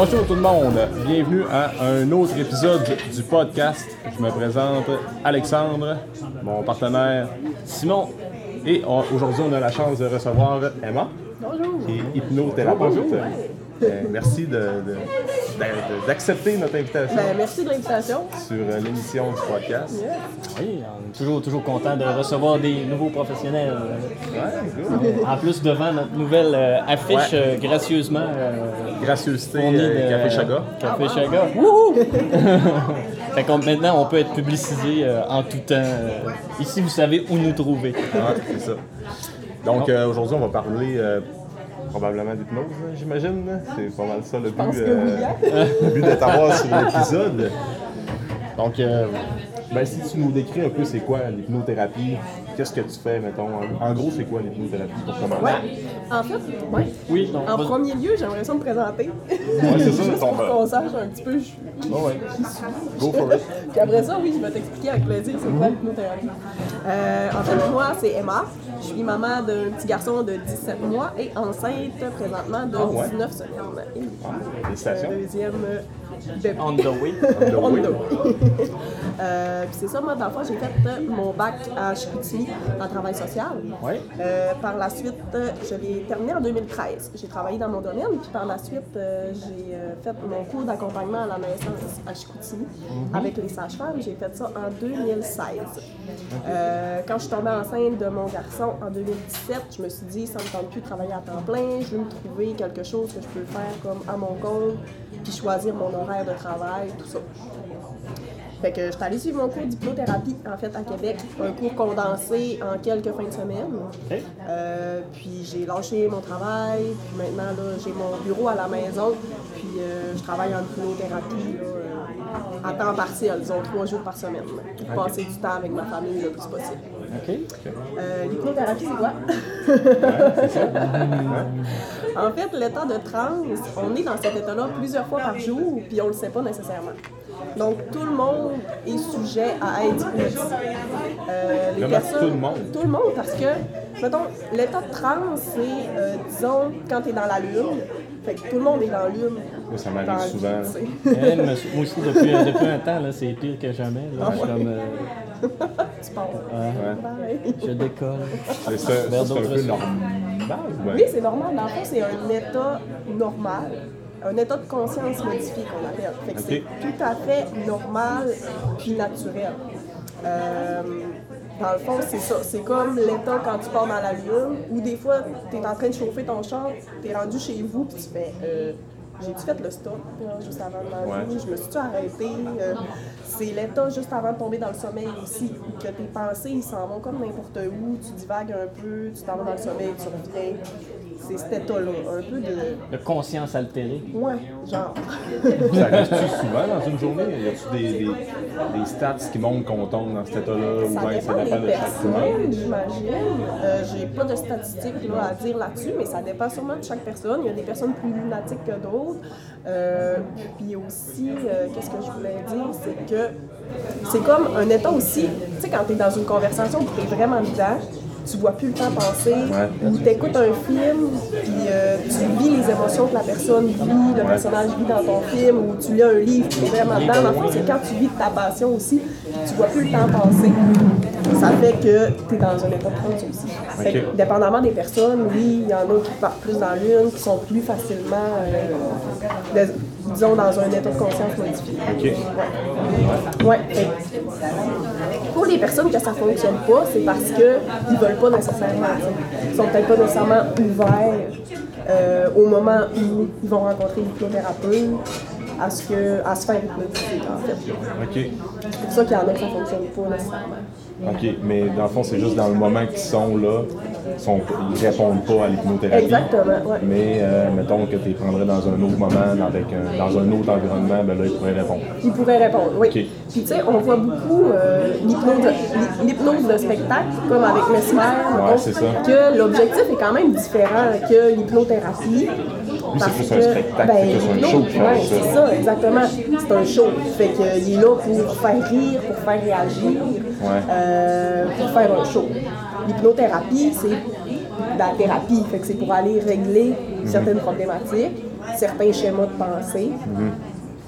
Bonjour tout le monde, bienvenue à un autre épisode du podcast. Je me présente Alexandre, mon partenaire Simon, et aujourd'hui on a la chance de recevoir Emma, qui est hypnothérapeute. Euh, merci de- de- de- d'accepter notre invitation Ben, merci de l'invitation. sur euh, l'émission du podcast. Oui, on est toujours, toujours content de recevoir des nouveaux professionnels. Ouais. En plus, devant notre nouvelle euh, affiche, Ouais. euh, gracieusement euh, Gracieuseté, euh, de Café Chaga. Café Chaga. Wouhou! fait qu'on- maintenant, on peut être publicisé euh, en tout temps. euh, ici, vous savez où nous trouver. Ah, c'est ça. Donc euh, aujourd'hui, on va parler euh, probablement d'hypnose, j'imagine. C'est pas mal ça le but, euh, hein? le but de t'avoir sur l'épisode. Donc, euh, ben, si tu nous décris un peu c'est quoi l'hypnothérapie, qu'est-ce que tu fais, mettons. En, en gros, c'est quoi l'hypnothérapie pour commencer? Ouais. En fait, ouais. Oui, donc, En premier lieu, j'aimerais ça me présenter. Ouais, c'est ça, Juste ton- pour qu'on sache un petit peu je- Ah ouais. Go for it. Puis après ça, oui, je vais t'expliquer avec plaisir c'est quoi l'hypnothérapie. Euh, en fait, moi, c'est Emma. Je suis maman d'un petit garçon de 17 mois et enceinte présentement de Ah ouais? 19 semaines. Et Félicitations. deuxième euh, bébé. on the way. On the On way. the way. Euh, puis c'est ça, moi, dans le fond, j'ai fait euh, mon bac à Chicoutimi en travail social. Ouais. Euh, par la suite, euh, je l'ai terminé en 2013. J'ai travaillé dans mon domaine, puis par la suite, euh, j'ai fait mon cours d'accompagnement à la naissance à Chicoutimi avec les sages-femmes. J'ai fait ça en 2016. Euh, quand je suis tombée enceinte de mon garçon en 2017, je me suis dit, ça ne me tente plus de travailler à temps plein, je veux me trouver quelque chose que je peux faire comme à mon compte, puis choisir mon horaire de travail, tout ça. Fait que je suis allée suivre mon cours d'hypnothérapie, en fait, à Québec. Un cours condensé en quelques fins de semaine. Euh, puis j'ai lâché mon travail. Puis maintenant, là, j'ai mon bureau à la maison. Puis euh, je travaille en hypnothérapie là, euh, à temps partiel, disons trois jours par semaine. Pour passer du temps avec ma famille le plus possible. OK. Euh, L'hypnothérapie, c'est quoi? en fait, l'état de transe, on est dans cet état-là plusieurs fois par jour, puis on ne le sait pas nécessairement. Donc, tout le monde est sujet à être hypnotisé. Euh, les tout le monde? Tout le monde, parce que, mettons, l'état de transe, c'est, euh, disons, quand tu es dans la lune. Fait que tout le monde est dans la lune. Moi, ça m'arrive souvent. Eh, moi aussi, depuis, depuis un temps, là, c'est pire que jamais. Là. Je, suis comme, euh, Tu pars. Ouais. Pareil. je décolle. C'est ça, c'est un peu normal. ouais. Oui, c'est normal. Dans le fond, c'est un état normal, un état de conscience modifié qu'on appelle. Fait que c'est tout à fait normal puis naturel. Euh, dans le fond, c'est ça. C'est comme l'état quand tu pars dans la lune, où des fois, tu es en train de chauffer ton char, tu es rendu chez vous, puis tu fais. euh, j'ai-tu fait le stop là, juste avant de Ouais. Je me suis-tu arrêté? Euh, c'est l'état juste avant de tomber dans le sommeil aussi, où que tes pensées, ils s'en vont comme n'importe où, tu divagues un peu, tu t'en vas dans le sommeil, tu reviens. C'est cet état-là, un peu de... De conscience altérée. Ouais, genre. Ça arrive-tu souvent dans une journée? Y a-tu des, des, des stats qui montrent qu'on tombe dans cet état-là? Ou Ça bien ça dépend dépend des de chaque humain? personnes, j'imagine. Euh, J'ai pas de statistiques là, à dire là-dessus, mais ça dépend sûrement de chaque personne. Il y a des personnes plus lunatiques que d'autres. Euh, puis aussi, euh, qu'est-ce que je voulais dire, c'est que c'est comme un état aussi. Tu sais, quand tu es dans une conversation et tu es vraiment dedans, tu vois plus le temps passer, ou tu écoutes un film, puis euh, tu vis les émotions que la personne vit, le personnage vit dans ton film, ou tu lis un livre, tu es vraiment dedans. Dans le fond, c'est quand tu vis de ta passion aussi, tu vois plus le temps passer. Ça fait que tu es dans un état de aussi. Fait que, Ok. dépendamment des personnes, oui, il y en a qui partent plus dans l'une, qui sont plus facilement, euh, disons, dans un état de conscience modifié. OK. Ouais. Pour les personnes que ça fonctionne pas, c'est parce qu'ils veulent pas nécessairement. Ils sont peut-être pas nécessairement ouverts euh, au moment où ils vont rencontrer l'hypnothérapeute à ce que à se faire hypnotiser en fait. OK. C'est pour ça qu'il y en a qui ça fonctionne pas nécessairement. OK. Mais dans le fond, c'est juste dans le moment qu'ils sont là, ils, sont, ils répondent pas à l'hypnothérapie. Exactement, ouais. Mais euh, mettons que tu les prendrais dans un autre moment, avec un, dans un autre environnement, ben là, ils pourraient répondre. Ils pourraient répondre, oui. Puis tu sais, on voit beaucoup euh, l'hypnose de- spectacle, comme avec Mesmer, ça. que l'objectif est quand même différent que l'hypnothérapie. C'est parce plus un que, spectacle, ben, c'est plus un show qui ouais, c'est ça, exactement. C'est un show. Fait qu'il est là pour faire rire, pour faire réagir, euh, pour faire un show. L'hypnothérapie, c'est de la thérapie. Fait que c'est pour aller régler Mhm. certaines problématiques. certains schémas de pensée.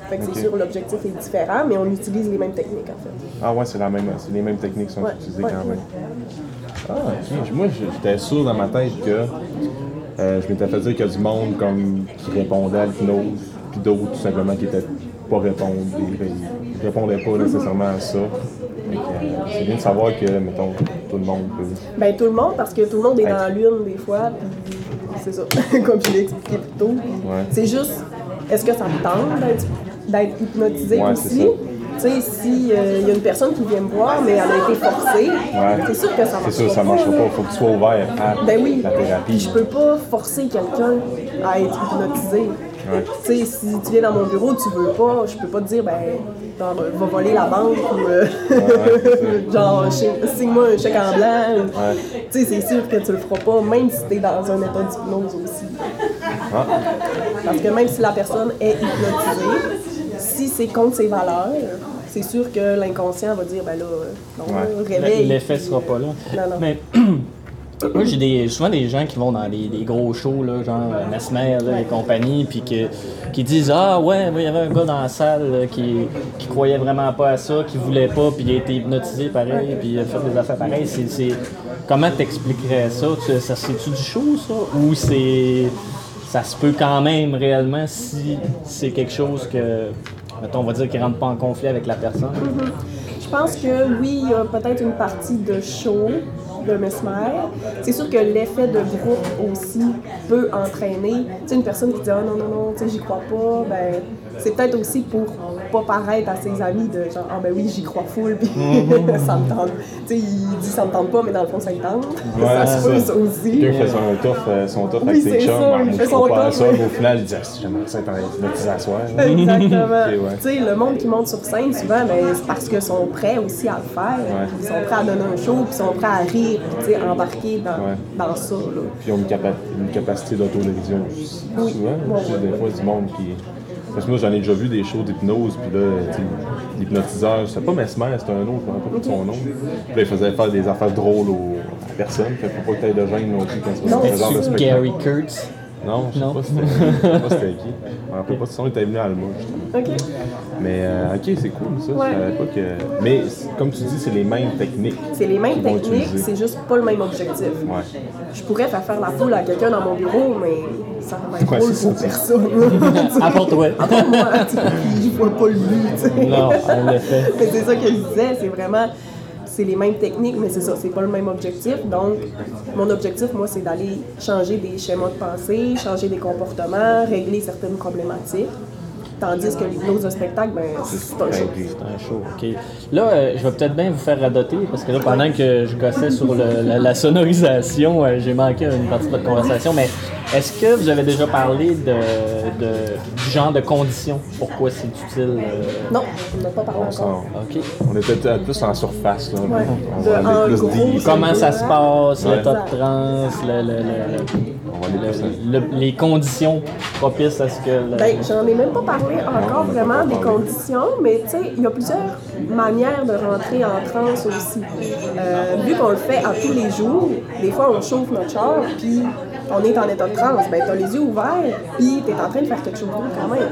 Fait que c'est sûr, l'objectif est différent, mais on utilise les mêmes techniques en fait. Ah ouais, c'est la même, c'est les mêmes techniques qui sont Ouais, utilisées ouais. quand même. Ah, ok. Moi, j'étais sûr dans ma tête que euh, je m'étais fait dire qu'il y a du monde comme qui répondait à l'hypnose, puis d'autres tout simplement qui étaient pas répondre, ils répondaient pas nécessairement à ça. Euh, c'est bien de savoir que, mettons, tout le monde peut. Ben tout le monde, parce que tout le monde est dans lune des fois, puis c'est ça, comme je l'ai expliqué plus tôt. Ouais. C'est juste, est-ce que ça me tente d'être- hypnotisé Ouais, aussi? Sais, s'il y a une personne qui vient me voir, mais elle a été forcée, Ouais. c'est sûr que ça C'est marchera sûr, ça marchera là. pas. Faut que tu sois ouvert à Ben oui. la Puis thérapie. je peux pas forcer quelqu'un à être hypnotisé. Ouais. Tu sais, si tu viens dans mon bureau, tu veux pas, je peux pas te dire, ben, genre, va voler la banque ou, euh, ouais, genre, signe-moi un chèque en blanc. Ouais. Tu sais, c'est sûr que tu le feras pas, même si tu es dans un état d'hypnose aussi. Ah, Parce que même si la personne est hypnotisée, si c'est contre ses valeurs, c'est sûr que l'inconscient va dire, ben là, non, Ouais. réveille. L'effet sera pas là. Non, non. Mais moi, j'ai des, souvent des gens qui vont dans des, des gros shows, là, genre euh, Mesmer et compagnie, puis qui disent Ah ouais, il y avait un gars dans la salle là, qui, qui croyait vraiment pas à ça, qui voulait pas, puis il a été hypnotisé pareil, puis il a fait des affaires pareilles. C'est, c'est- Comment t'expliquerais ça? Tu- ça C'est-tu du show, ça? Ou c'est. Ça se peut quand même réellement si c'est quelque chose que. Mettons, on va dire qu'il rentre pas en conflit avec la personne. Je pense que oui, il y a peut-être une partie de show de Mesmer. C'est sûr que l'effet de groupe aussi peut entraîner. Tu sais, une personne qui dit Ah non, non, non, tu sais, j'y crois pas, ben, c'est peut-être aussi pour pas paraître à ses amis de genre Ah ben oui, j'y crois full, puis ça me tente. Tu sais, il dit ça me tente pas, mais dans le fond, ça le tente. Ouais, ça se peut, ça. aussi. Quelqu'un fait son tough, euh, son tough Oui, avec ses chums, il fait son pas ça, au final, il dit ah, si j'aimerais ça être à soir. Exactement. Ouais. Tu sais, le monde qui monte sur scène, souvent, ben, c'est parce qu'ils sont prêts aussi à le faire. Ouais. Ils sont prêts à donner un show, puis ils sont prêts à rire, puis tu sais, embarquer dans, dans ça. Là. Puis ils ont une, capa- une capacité d'autodérision souvent. Des fois, du monde qui. Parce que moi, j'en ai déjà vu des shows d'hypnose, puis là, tu sais, l'hypnotiseur, c'était pas Mesmer, c'était un autre, je me rappelle pas de son nom. Puis là, il faisait faire des affaires drôles aux à personne, fait faut pas que tu aies de gêne non plus quand tu vas Non. faire ce genre de C'est spectacle. Gary Kurtz? Non, je sais Non. pas c'était je sais pas c'était qui. Je me rappelle pas de son, il était venu à Alma, justement. OK. Mais euh, ok, c'est cool ça. Ouais. Je savais pas que. Mais comme tu dis, c'est les mêmes techniques. C'est les mêmes techniques, c'est juste pas le même objectif. Ouais. Je pourrais faire faire la foule à quelqu'un dans mon bureau, mais ça va être drôle c'est pour ça. personne. Apporte-toi. À part moi, tu sais, je vois pas le but. tu sais. Non, en effet. Mais c'est ça que je disais, c'est vraiment, c'est les mêmes techniques, mais c'est ça, c'est pas le même objectif. Donc, mon objectif, moi, c'est d'aller changer des schémas de pensée, changer des comportements, régler certaines problématiques. Tandis que l'hypnose de spectacle, ben, c'est un show. C'est un show, OK. Là, euh, je vais peut-être bien vous faire radoter, parce que là, pendant que je gossais sur le- la, la sonorisation, euh, j'ai manqué une partie de votre conversation, mais est-ce que vous avez déjà parlé de, de- du genre de conditions? Pourquoi c'est utile? euh, Non, on n'a pas parlé On, encore. on était peut-être plus en surface. Là. Ouais. On De- va en aller plus gros, deep. c'est- Comment ça se passe, Ouais. l'état de transe, le- le- le- les conditions propices à ce que... le- Ben, j'en ai même pas parlé encore vraiment des conditions, mais tu sais, il y a plusieurs manières de rentrer en transe aussi. Euh, vu qu'on le fait à tous les jours, des fois on chauffe notre char, puis on est en état de transe, ben t'as les yeux ouverts, puis t'es en train de faire quelque chose quand même.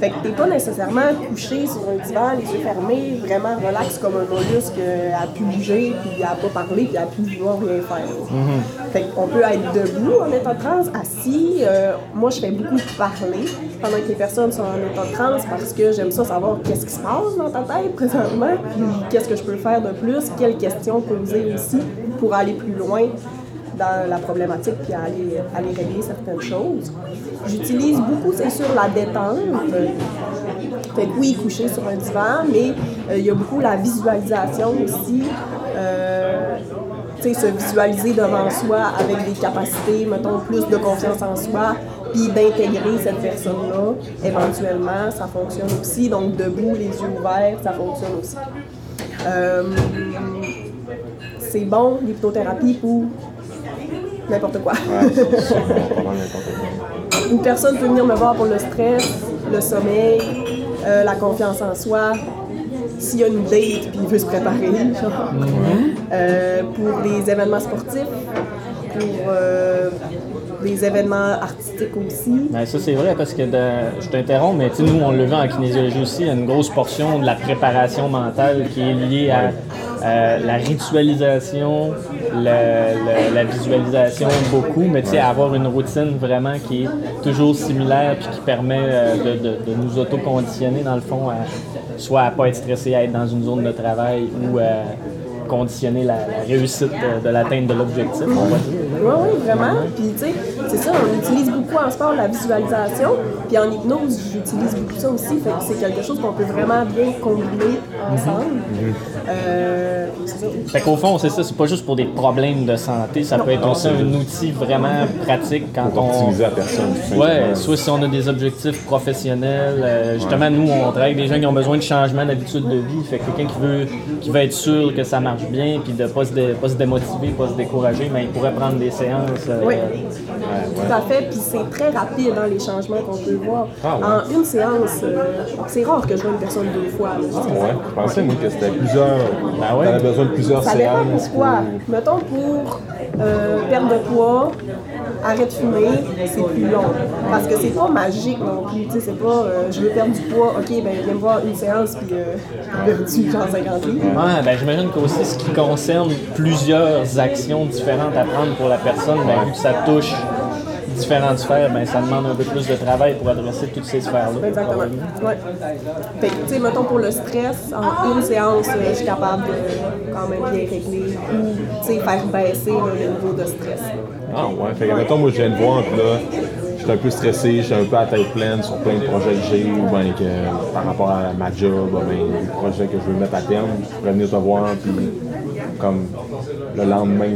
Fait que t'es pas nécessairement couché sur un divan, les yeux fermés, vraiment relax comme un mollusque euh, à pu bouger, puis à pas parler, puis à pu vouloir rien faire. Fait qu'on peut être debout en état de transe, assis. Euh, moi, je fais beaucoup parler pendant que les personnes sont en état de transe parce que j'aime ça savoir qu'est-ce qui se passe dans ta tête présentement, puis qu'est-ce que je peux faire de plus, quelles questions poser aussi pour aller plus loin dans la problématique puis aller, régler certaines choses. J'utilise beaucoup, c'est sûr, la détente. Fait que oui, coucher sur un divan, mais euh, il y a beaucoup la visualisation aussi. Euh, tu sais, se visualiser devant soi avec des capacités, mettons, plus de confiance en soi, puis d'intégrer cette personne-là, éventuellement, ça fonctionne aussi. Donc, debout, les yeux ouverts, ça fonctionne aussi. Euh, c'est bon, l'hypnothérapie, pour n'importe quoi. Une personne peut venir me voir pour le stress, le sommeil, euh, la confiance en soi, s'il y a une date puis il veut se préparer, genre. Euh, pour les événements sportifs, pour euh, des événements artistiques aussi. Ben, ça, c'est vrai parce que je t'interromps, mais nous, on le vu en kinésiologie aussi, il y a une grosse portion de la préparation mentale qui est liée à euh, la ritualisation, la visualisation beaucoup, mais tu sais, avoir une routine vraiment qui est toujours similaire puis qui permet euh, de, nous auto-conditionner, dans le fond, à, soit à pas être stressé, à être dans une zone de travail ou à conditionner la, réussite de, l'atteinte de l'objectif. Oui, oui, vraiment. C'est ça, on utilise beaucoup en sport la visualisation. Puis en hypnose, j'utilise beaucoup ça aussi. Fait que c'est quelque chose qu'on peut vraiment bien combiner ensemble. Euh, c'est ça. Fait qu'au fond, c'est ça, c'est pas juste pour des problèmes de santé, ça peut être aussi un outil vraiment pratique quand Pour on. optimiser la personne. Ouais, soit si on a des objectifs professionnels, euh, justement nous on travaille avec des gens qui ont besoin de changement d'habitude de vie, fait que quelqu'un qui veut qui veut être sûr que ça marche bien, puis de pas se, dé- pas se démotiver, pas se décourager, mais il pourrait prendre des séances. euh, Oui. Ouais, Tout à fait, puis c'est très rapide dans les changements qu'on peut voir. Ah ouais. En une séance, euh, c'est rare que je vois une personne deux fois. là. Ah ouais, je pensais moi que c'était plusieurs. Ben ouais? T'avais besoin de plusieurs Ça dépend séances. pourquoi. pour- Mettons pour euh, perdre de poids, arrête de fumer, c'est plus long. Parce que c'est pas magique non plus. Tu sais, c'est pas euh, je veux perdre du poids, ok, ben viens me voir une séance puis euh, j'ai perdu genre 50 livres. Ouais, ben j'imagine qu'aussi ce qui concerne plusieurs actions différentes à prendre pour la personne, ben, vu que ça touche différentes sphères, ben ça demande un peu plus de travail pour adresser toutes ces sphères-là. Exactement. Ouais. Fait que, tu sais, mettons pour le stress, en une séance, euh, je suis capable de quand même bien régler ou, tu sais, faire baisser là, le niveau de stress. Ah ouais, fait que mettons, moi je viens de voir, puis là, je suis un peu stressé, je suis un peu à tête pleine sur plein de projets que j'ai, ou bien que par rapport à ma job, ou bien les projets que je veux mettre à terme, je pourrais venir te voir, puis comme le lendemain,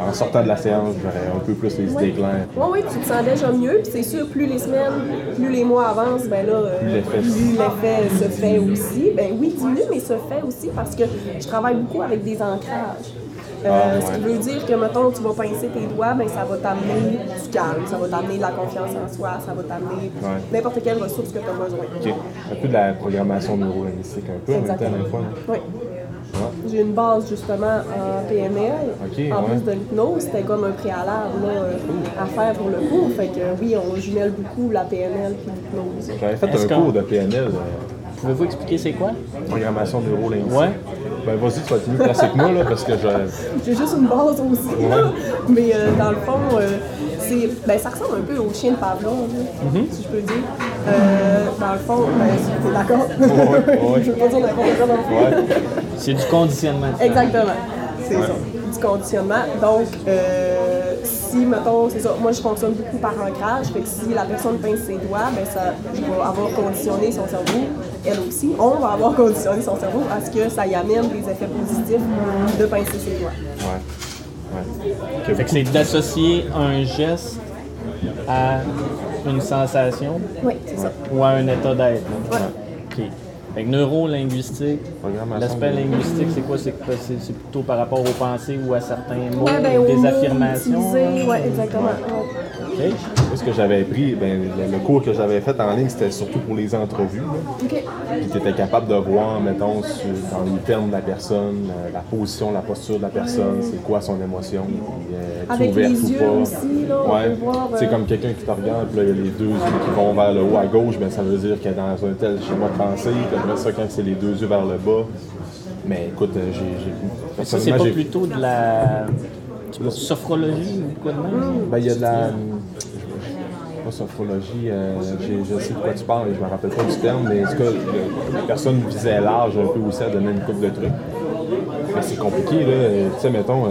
en sortant de la séance, j'aurais un peu plus les idées claires. Oui, oui, tu te sens déjà mieux. Puis c'est sûr, plus les semaines, plus les mois avancent, ben là, euh, Plus l'effet- plus l'effet se fait aussi. Ben oui, diminue, mais se fait aussi parce que je travaille beaucoup avec des ancrages. Euh, Ah, Ce qui veut dire que, mettons, tu vas pincer tes doigts, ben, ça va t'amener du calme, ça va t'amener de la confiance en soi, ça va t'amener Ouais. n'importe quelle ressource que tu as besoin. Un peu de la programmation neurolinguistique, un peu en même temps, des fois. Oui. Ouais. J'ai une base justement en PNL. En ouais. plus de l'hypnose, c'était comme un préalable là, euh, à faire pour le cours. Fait que oui, on jumelle beaucoup la PNL puis l'hypnose. J'avais fait un cours de PNL, euh, Pouvez-vous expliquer c'est quoi? programmation neurolinguistique. Ouais. Ben vas-y, tu vas être mieux placé que moi, là, parce que je... J'ai juste une base aussi, là. mais euh, dans le fond, euh, c'est, ben, ça ressemble un peu au chien de Pavlov, là, si je peux dire. Euh, dans le fond, ben, t'es d'accord? ouais. je veux pas dire n'importe quoi dans le fond. C'est du conditionnement. Exactement. C'est ça. Du conditionnement. Donc, euh, si, mettons, c'est ça, moi je fonctionne beaucoup par ancrage, fait que si la personne pince ses doigts, ben ça, je vais avoir conditionné son cerveau, elle aussi, on va avoir conditionné son cerveau à ce que ça y amène des effets positifs de pincer ses doigts. Ouais. Ouais. Fait que c'est d'associer un geste à une sensation Oui, c'est ça. ou à un état d'être. Ouais. OK. Fait que neurolinguistique, l'aspect linguistique, c'est quoi? C'est plutôt par rapport aux pensées ou à certains mots, Ouais, ben, des affirmations? ouais, exactement. ouais. OK. Moi, ce que j'avais appris, ben, le, le cours que j'avais fait en ligne, c'était surtout pour les entrevues. Puis tu étais capable de voir, mettons, sur- dans les termes de la personne, la, la position, la posture de la personne, c'est quoi son émotion, puis, euh, Avec ouverte les ou pas? aussi, là, on ouais. C'est euh, comme quelqu'un qui te regarde, puis là, il y a les deux yeux qui vont vers le haut à gauche, ben, ça veut dire qu'elle est dans un tel schéma de pensée, puis après ça, quand c'est les deux yeux vers le bas. Mais écoute, euh, j'ai. Ça, c'est pas plutôt de la sophrologie ou quoi de même? Ben, il y a de la. Pas sophrologie, euh, je sais de quoi tu parles, je me rappelle pas du terme, mais en tout cas, la personne visait large un peu aussi à donner une coupe de trucs. C'est compliqué, là. Tu sais, mettons, euh,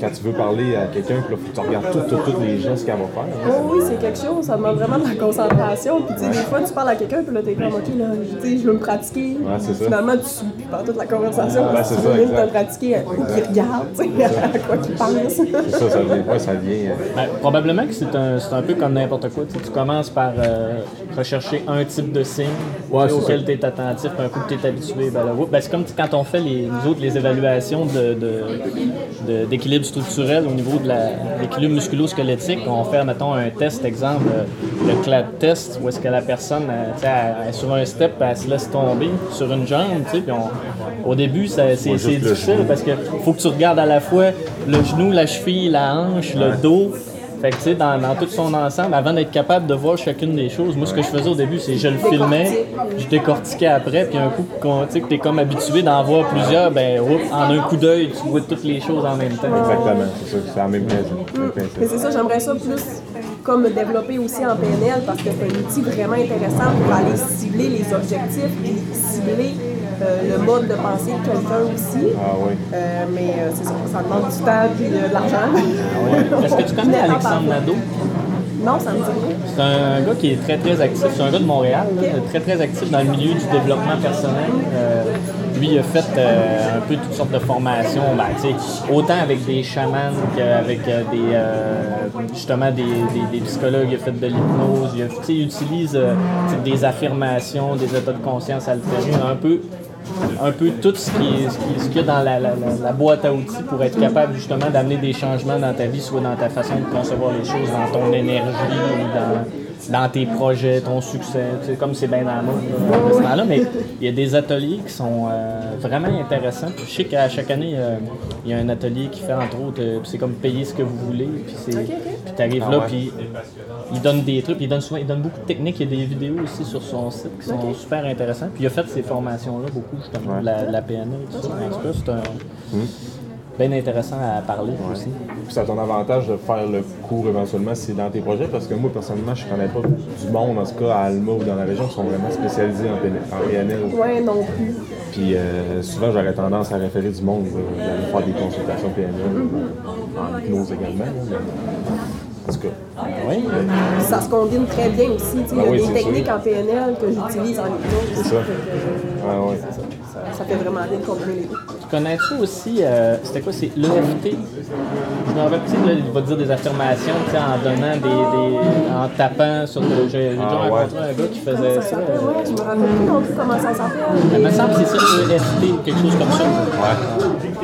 quand tu veux parler à quelqu'un, puis là, faut que tu regardes tous tout, tous les gestes qu'elle va faire. hein. Oh oui, c'est quelque chose, ça demande vraiment de la concentration. Puis tu sais, des fois, tu parles à quelqu'un, puis là, t'es comme, OK, là, tu sais, je veux me pratiquer. Ouais, c'est ça. Finalement, tu suis plus par toute la conversation. Parce que c'est tu ça, exact. te pratiquer à quoi qu'il regarde, tu sais, à quoi qu'il pense. C'est ça, ça vient. Ouais, ça vient. euh, Ben, probablement que c'est un, c'est un peu comme n'importe quoi. Tu, sais, tu commences par euh, rechercher un type de signe Ouais, auquel tu es attentif, puis un coup que tu es habitué, ben ben, c'est comme quand on fait les, nous autres les évaluations de, de- de- d'équilibre structurel au niveau de la- l'équilibre musculo-squelettique. On fait, mettons, un test, exemple, euh, le clad test, où est-ce que la personne euh, elle est sur un step, elle se laisse tomber sur une jambe, tu sais, puis on- au début, ça- c'est, difficile parce que faut que tu regardes à la fois le genou, la cheville, la hanche, le dos, Fait que, tu sais, dans, dans tout son ensemble, avant d'être capable de voir chacune des choses, moi, ce que je faisais au début, c'est je le filmais, je décortiquais après, puis un coup, tu sais, que t'es comme habitué d'en voir plusieurs, ben, oups, en un coup d'œil, tu vois toutes les choses en même temps. Exactement, c'est ça. C'est la même principe. Mais c'est ça, j'aimerais ça plus comme développer aussi en PNL parce que c'est un outil vraiment intéressant pour aller cibler les objectifs et cibler le mode de pensée de quelqu'un aussi. Ah oui. Euh, mais euh, c'est ça, ça demande du temps et de l'argent. Est-ce que tu connais Alexandre Nadeau? Non, ça me dit rien. C'est un gars qui est très très actif, c'est un gars de Montréal, là, très très actif dans le milieu du développement personnel. Euh, lui, il a fait euh, un peu toutes sortes de formations, ben, autant avec des chamans qu'avec euh, des, euh, justement des, psychologues, il a fait de l'hypnose, il, utilise des affirmations, des états de conscience altérés, un peu un peu tout ce qui est- ce qui- ce qu'il y a dans la- la boîte à outils pour être capable justement d'amener des changements dans ta vie, soit dans ta façon de concevoir les choses, dans ton énergie ou dans, dans tes projets, ton succès. Tu sais, comme c'est bien dans la mode là, dans ce temps-là, mais il y a des ateliers qui sont euh, vraiment intéressants. Je sais qu'à chaque année, euh, il y a un atelier qui fait entre autres, euh, c'est comme payer ce que vous voulez, puis c'est, puis t'arrives Ah là, ouais. puis il donne des trucs, il donne souvent, il donne beaucoup de techniques, il y a des vidéos aussi sur son site qui sont super intéressantes. Puis il a fait ces formations-là beaucoup, justement, de la, de la PNL et tout ça. En tout cas, c'est un bien intéressant à parler aussi. Puis ça a ton avantage de faire le cours éventuellement si c'est dans tes projets, parce que moi, personnellement, je connais pas du monde, en tout cas à Alma ou dans la région, qui sont vraiment spécialisés en, PN en PNL. Ouais, non plus. Puis euh, souvent, j'aurais tendance à référer du monde, euh, d'aller faire des consultations PNL, euh, en hypnose également. là, En tout cas, Oui, Ça se combine très bien aussi. tu sais, Il y a Ben oui, des techniques sûr. en PNL que j'utilise en hypnose. C'est ça. que, euh, ah ouais. ça, ça fait vraiment bien de combiner les deux. Tu connais-tu aussi, euh, c'était quoi, c'est l'EFT? Je me rappelle, tu il va te dire des affirmations, tu sais, en donnant des, des- en tapant sur le... J'ai j'ai déjà Ah, ouais. rencontré un gars qui faisait Ça ça. s'appelle, ouais, je me rappelle plus non plus comment ça s'appelle. Il me semble que c'est ça, l'EFT, quelque chose comme ça.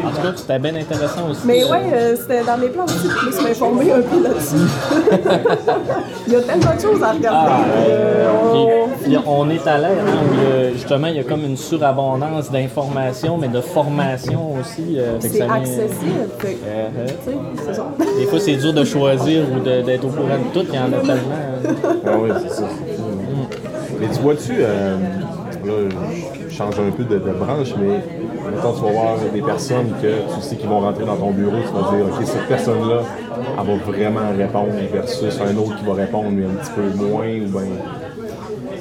En tout cas, c'était bien intéressant aussi. Mais ouais, euh, c'était dans mes plans aussi de plus m'informer un peu là-dessus. il y a tellement de choses à regarder. Ah, Euh, on- Puis, puis on est à l'ère hein, où il y a- justement il y a comme une surabondance d'informations, mais de formation aussi. euh, C'est accessible. Euh, euh, ça. des fois c'est dur de choisir ou d'être au courant de tout, il y en a tellement. euh. Ah oui, c'est ça. Mais tu vois-tu, euh, là, je change un peu de, de branche, mais mettons, tu vas voir des personnes que tu sais qui vont rentrer dans ton bureau, tu vas dire, OK, cette personne-là, elle va vraiment répondre versus un autre qui va répondre, mais un petit peu moins, ou bien?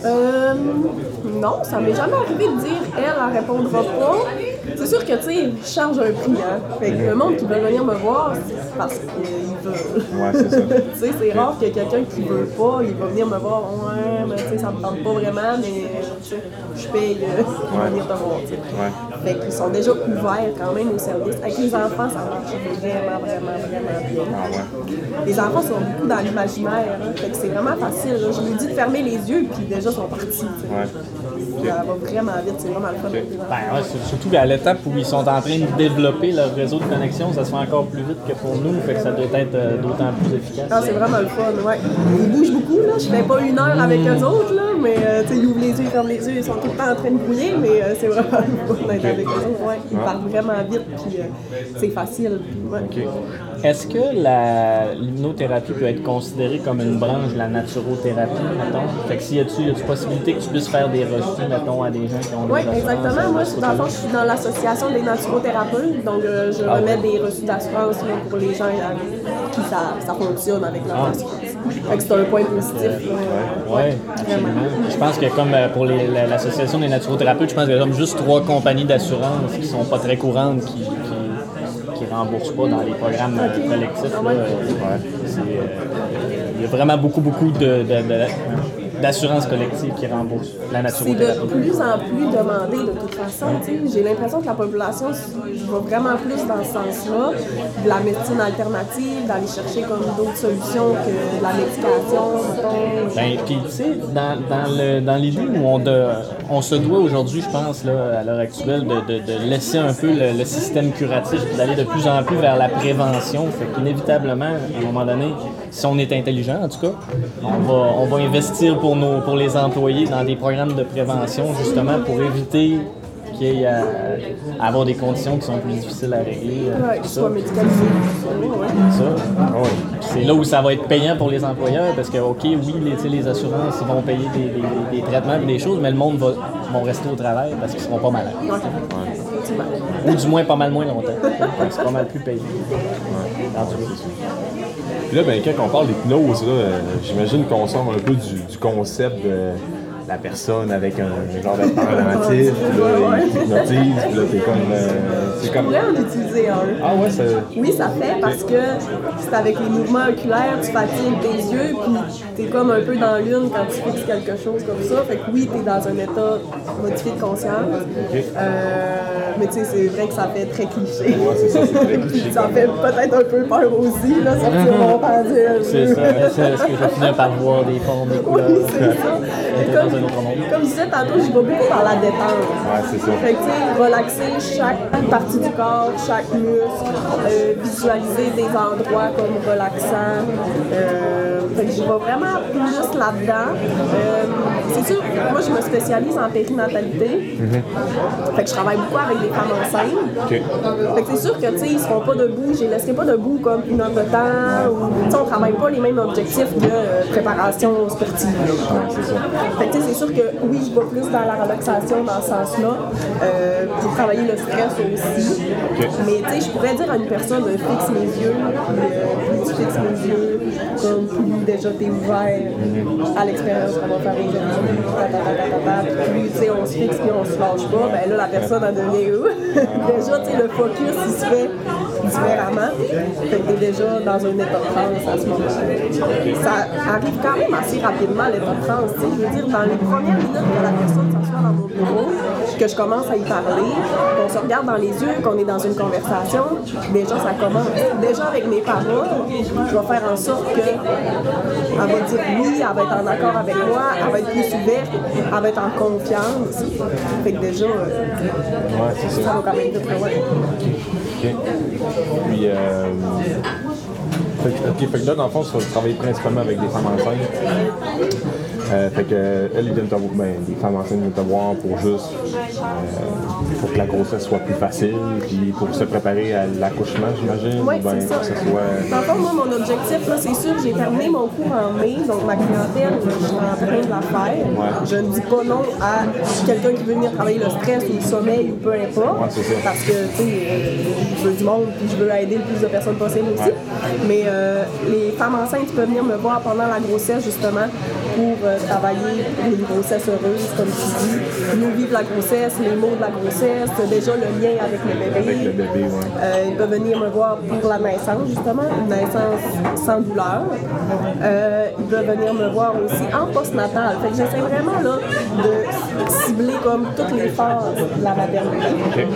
Euh, non, ça m'est jamais arrivé de dire elle, elle répondra pas. C'est sûr que, tu sais, je charge un prix, hein. Fait que le monde qui veut venir me voir, c'est parce qu'il veut. Ouais, c'est ça. tu sais, c'est rare que quelqu'un qui veut pas, il va venir me voir, ouais, mais tu sais, ça me tente pas vraiment, mais je paye euh, pour Ouais. venir te voir. Ouais. Fait qu'ils sont déjà ouverts quand même au service. Avec les enfants, ça marche vraiment, vraiment, vraiment bien. Ah ouais. Les enfants sont beaucoup dans l'imaginaire, hein. fait que c'est vraiment facile. là. Je lui dis de fermer les yeux, puis déjà, ils sont partis. Ça va vraiment vite, c'est vraiment le enfants. Ben ouais, surtout à l'étape où ils sont en train de développer leur réseau de connexion, ça se fait encore plus vite que pour nous, fait que ça doit être euh, d'autant plus efficace. Ah, c'est vraiment le fun, ouais. Ils bougent beaucoup, là. Je fais pas une heure avec eux autres, là, mais euh, tu sais, ils ouvrent les yeux, ils ferment les yeux, ils sont tout le temps en train de brouiller, mais euh, c'est vraiment le fun d'être avec eux autres, ouais. Ils parlent vraiment vite, puis euh, c'est facile. puis, ouais. Est-ce que la- l'hypnothérapie peut être considérée comme une branche de la naturothérapie, mettons? Fait que s'il y a-tu a-tu possibilité que tu puisses faire des reçus, mettons, à des gens qui ont des Oui, exactement. en Moi, je- dans le fond, je suis dans l'association des naturothérapeutes, donc euh, je remets des reçus d'assurance pour les gens avec qui ça, ça fonctionne avec leur assurance. Fait que c'est un point positif. Oui, absolument. Je pense que comme euh, pour l'association des naturothérapeutes, je pense qu'il y a comme juste trois compagnies d'assurance qui sont pas très courantes qui, qui, qui remboursent pas dans les programmes euh, collectifs. Euh, euh, Il y a vraiment beaucoup, beaucoup de, de- de- d'assurances collectives qui remboursent la C'est de plus en plus demandé de toute façon. J'ai l'impression que la population va vraiment plus dans ce sens-là, de la médecine alternative, d'aller chercher comme d'autres solutions que de la médication. Ben, puis tu sais, dans, dans, le- dans l'idée où on, de- on se doit aujourd'hui, je pense, là, à l'heure actuelle, de, de- de laisser un peu le, le système curatif, d'aller de plus en plus vers la prévention. Fait qu'inévitablement, à un moment donné, si on est intelligent, en tout cas, on va, on va investir pour, nos, pour les employés dans des programmes de prévention, justement, pour éviter qu'il y ait à, à avoir des conditions qui sont plus difficiles à régler. euh, Ouais, tout qu'ils ça. ouais. Ah C'est là où ça va être payant pour les employeurs parce que, OK, oui, les, les assurances ils vont payer des, des- des traitements et des choses, mais le monde va vont rester au travail parce qu'ils seront pas malades. Ouais. Ou du moins pas mal moins longtemps. C'est pas mal plus payé. Puis là, ben, quand on parle d'hypnose, là, euh, j'imagine qu'on sort un peu du, du concept de la personne avec un genre de puis là, il t'hypnotise, puis là, t'es comme. euh, c'est comme. pourrais en utiliser un. Ah ouais, ça. Oui, ça fait parce que c'est avec les mouvements oculaires, tu fatigues tes yeux, puis t'es comme un peu dans l'une quand tu fixes quelque chose comme ça. Fait que oui, t'es dans un état modifié de conscience. Euh, mais tu sais, c'est vrai que ça fait très cliché. Ouais, c'est ça, c'est très cliché. ça fait peut-être un peu peur aussi, là, sortir mon pendule. C'est ça, mais c'est est-ce que je vais finir par voir des formes, des Oui, c'est ça. monde. Comme je disais tantôt, je vais beaucoup par la détente. Ouais, c'est ça. Fait que, tu sais, relaxer chaque partie du corps, chaque muscle, euh, visualiser des endroits comme relaxants. Euh, fait que je vais vraiment plus là-dedans. Euh, c'est sûr, moi, je me spécialise en périnatalité. Fait que je travaille beaucoup avec des femmes enceintes. Fait que c'est sûr que, tu sais, ils se font pas debout, je les laisserai pas debout comme une heure de temps, ou, tu sais, on travaille pas les mêmes objectifs que euh, préparation sportive. Fait que, tu sais, c'est sûr que, oui, je vais plus dans la relaxation dans ce sens-là, euh, pour travailler le stress aussi. Mais, tu sais, je pourrais dire à une personne, euh, fixe mes yeux, euh, plus tu fixes mes yeux, comme plus déjà t'es ouvert à l'expérience qu'on va faire aujourd'hui, on se fixe puis on se lâche pas, ben là, la personne en devient où? déjà, le focus, il se fait différemment. Fait que t'es déjà dans un état de transe à ce moment-là. Ça arrive quand même assez rapidement, l'état de transe. Je veux dire, dans les premières minutes que la personne s'assoit dans mon bureau, que je commence à y parler, qu'on se regarde dans les yeux, qu'on est dans une conversation, déjà, ça commence. Déjà, avec mes paroles, je vais faire en sorte que elle va dire oui, elle va être en accord avec moi, elle va être plus ouverte, elle va être en confiance. Fait que déjà, euh, Ouais, ça. va quand même vite, ouais. Ok. Puis, euh, fait, ok, fait que là, dans le fond, tu vas travailler principalement avec des femmes enceintes. Euh, fait que, voir, ben, des femmes enceintes viennent te voir pour juste, euh, pour que la grossesse soit plus facile, puis pour se préparer à l'accouchement, j'imagine. Oui, ou ben, c'est ça. que ce soit. Dans le fond, moi, mon objectif, là, c'est sûr, j'ai terminé mon cours en mai, donc ma clientèle, je suis en train de la faire. Ouais. Je ne dis pas non à quelqu'un qui veut venir travailler le stress ou le sommeil ou peu importe. Ouais, c'est ça. Parce que, tu sais, euh, je veux du monde puis je veux aider le plus de personnes possible aussi. Mais euh, les femmes enceintes peuvent venir me voir pendant la grossesse, justement, pour travailler pour une grossesse heureuse, comme tu dis. Nous vivre la grossesse, les mots de la grossesse, déjà le lien avec le bébé. Avec le bébé, ouais. Euh, ils peuvent venir me voir pour la naissance, justement, une naissance sans douleur. Euh, ils peuvent venir me voir aussi en postnatal. Fait que j'essaie vraiment là, de cibler comme toutes les phases de la maternité.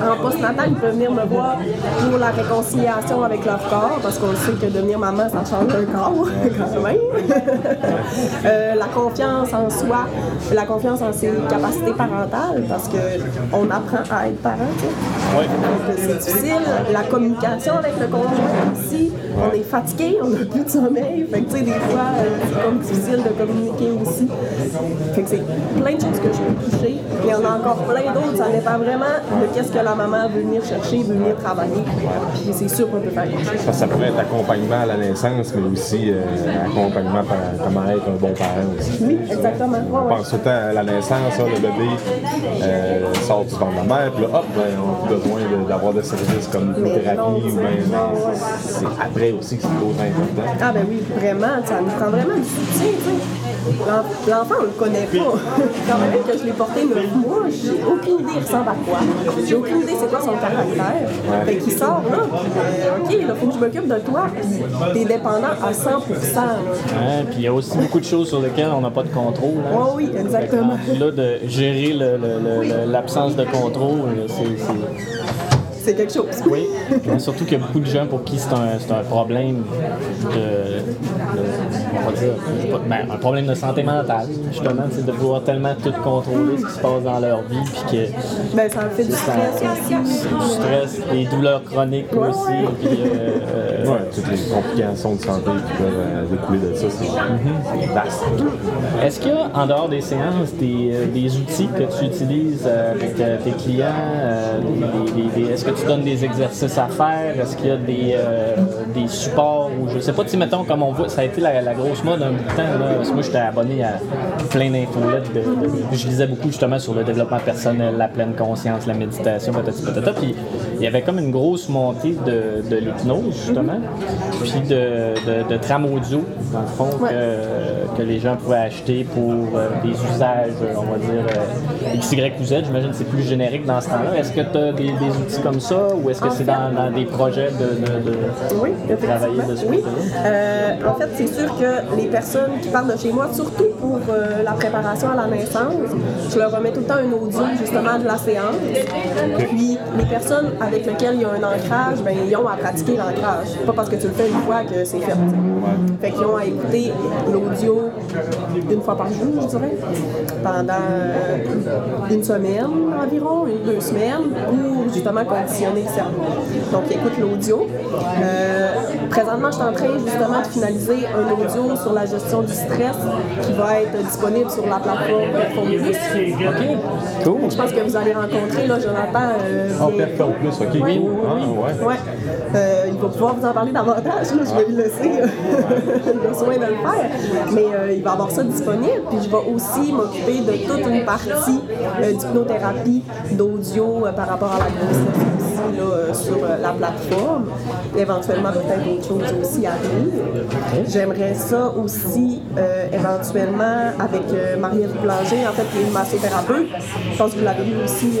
En postnatal, ils peuvent venir me voir pour la réconciliation avec leur corps, parce qu'on sait que devenir maman, ça change un corps, quand même. Euh, la confiance en soi, la confiance en ses capacités parentales, parce qu'on apprend à être parent. Donc, c'est difficile. La communication avec le conjoint aussi. On est fatigué, on n'a plus de sommeil. Fait que, tu sais, des fois, euh, c'est comme difficile de communiquer aussi. Fait que c'est plein de choses que je peux toucher. Mais en a encore plein d'autres. Ça dépend vraiment de qu'est-ce que la maman veut venir chercher, veut venir travailler. Puis c'est sûr qu'on peut faire quelque chose. Ça, pourrait être accompagnement à la naissance, mais aussi euh, accompagnement par comment être un bon parent aussi. Oui, exactement. On ouais. pense tout le temps à la naissance, hein, le bébé euh, sort du ventre de la mère, puis là, hop, ben, on a besoin d'avoir des services comme ou non, ouais. c'est après aussi que c'est autant important. Ah ben oui, vraiment, ça nous prend vraiment du soutien, tu sais. L'en- L'enfant, on le connaît pas. Quand même que je l'ai porté neuf mois, j'ai aucune idée il ressemble à quoi. J'ai aucune idée c'est quoi son caractère. Fait qu'il sort là, puis, euh, ok, il faut que je m'occupe de toi, puis t'es dépendant à 100%. là. Hein, Puis il y a aussi beaucoup de choses sur lesquelles on n'a pas de contrôle. hein. Ouais, oui, exactement. Là, de gérer le- le- le- le- l'absence de contrôle, c'est- c'est quelque chose. Oui, mais surtout qu'il y a beaucoup de gens pour qui c'est un, c'est un problème de, de- ben, un problème de santé mentale, justement, c'est de vouloir tellement tout contrôler ce qui se passe dans leur vie, puis que Ben, ça fait du stress aussi. c'est du stress, des douleurs chroniques Ouais, aussi, ouais. puis euh, euh, Ouais, toutes les complications de santé qui peuvent euh, découler de ça, c'est c'est vaste. Est-ce qu'il y a, en dehors des séances, des, euh, des outils que tu utilises euh, avec euh, tes clients? euh, des- des- des- Est-ce que tu donnes des exercices à faire? Est-ce qu'il y a des, euh, des supports? Ou je sais pas, tu mettons, comme on voit, ça a été la, la grosse mode un bout de temps. Là, parce que moi, j'étais abonné à plein d'infolettes. De, de- je lisais beaucoup justement sur le développement personnel, la pleine conscience, la méditation, patati patata. Puis il y avait comme une grosse montée de, de l'hypnose, justement, puis de, de, trame audio, dans le fond, que, que les gens pouvaient acheter pour euh, des usages, on va dire, euh, X, Y ou Z. J'imagine que c'est plus générique dans ce temps-là. Est-ce que tu as des, des outils comme ça ou est-ce que c'est dans, dans des projets de, de, de- Oui, de travailler de ce Oui. côté-là? Euh, en fait, c'est sûr que les personnes qui partent de chez moi, surtout pour euh, la préparation à la naissance, je leur remets tout le temps un audio justement de la séance. Puis les personnes avec lesquelles il y a un ancrage, ben, ils ont à pratiquer l'ancrage. Pas parce que tu le fais une fois que c'est fait. Fait qu'ils ont à écouter l'audio une fois par jour, je dirais, pendant euh, une semaine environ, une, deux semaines, pour justement conditionner le cerveau. Donc, ils écoutent l'audio. Euh, présentement, je suis en train justement de finaliser un audio sur la gestion du stress qui va être disponible sur la plateforme Perform Plus. OK, cool. Je pense que vous allez rencontrer là, Jonathan. euh, En bien- performe plus, ok. Oui, oui, oui. Ah, ouais. Ouais. Euh, il va pouvoir vous en parler davantage. là. Je vais lui laisser le soin de le faire. Mais euh, il va avoir ça disponible. Puis je vais aussi m'occuper de toute une partie d'hypnothérapie d'audio par rapport à la grossesse aussi là, euh, sur euh, la plateforme. Éventuellement, peut-être d'autres choses aussi à venir. J'aimerais ça aussi euh, éventuellement avec Marie-Ève Boulanger, en fait, qui est une massothérapeute. Je pense que vous l'avez vu aussi.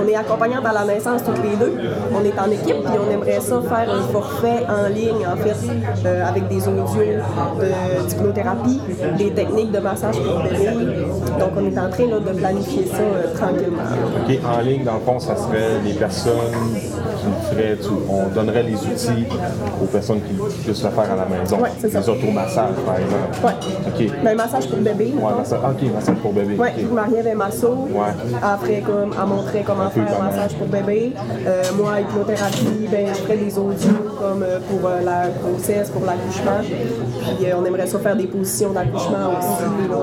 on est accompagnantes à la naissance toutes les deux. On est en équipe puis on aimerait ça faire un forfait en ligne en fait avec des audios de des techniques de massage pour bébé. Donc on est en train là, de planifier ça euh, tranquillement. Ok, en ligne, dans le fond, ça serait des personnes qui feraient, tu- on donnerait les outils aux personnes qui puissent le faire à la maison. Ouais, c'est ça. Les automassages, par exemple. Ouais. Ok. Ben, massage pour bébé. Ouais, mettons. massage, ok, massage pour bébé. Ouais, ok. Marie-Ève est masso. Ouais. Après, comme, elle montrait comment faire comment. massage pour bébé. Euh, moi, hypnothérapie, ben, je ferais des audios comme euh, pour euh, la grossesse, pour l'accouchement. Puis euh, on aimerait ça faire des positions d'accouchement aussi, là,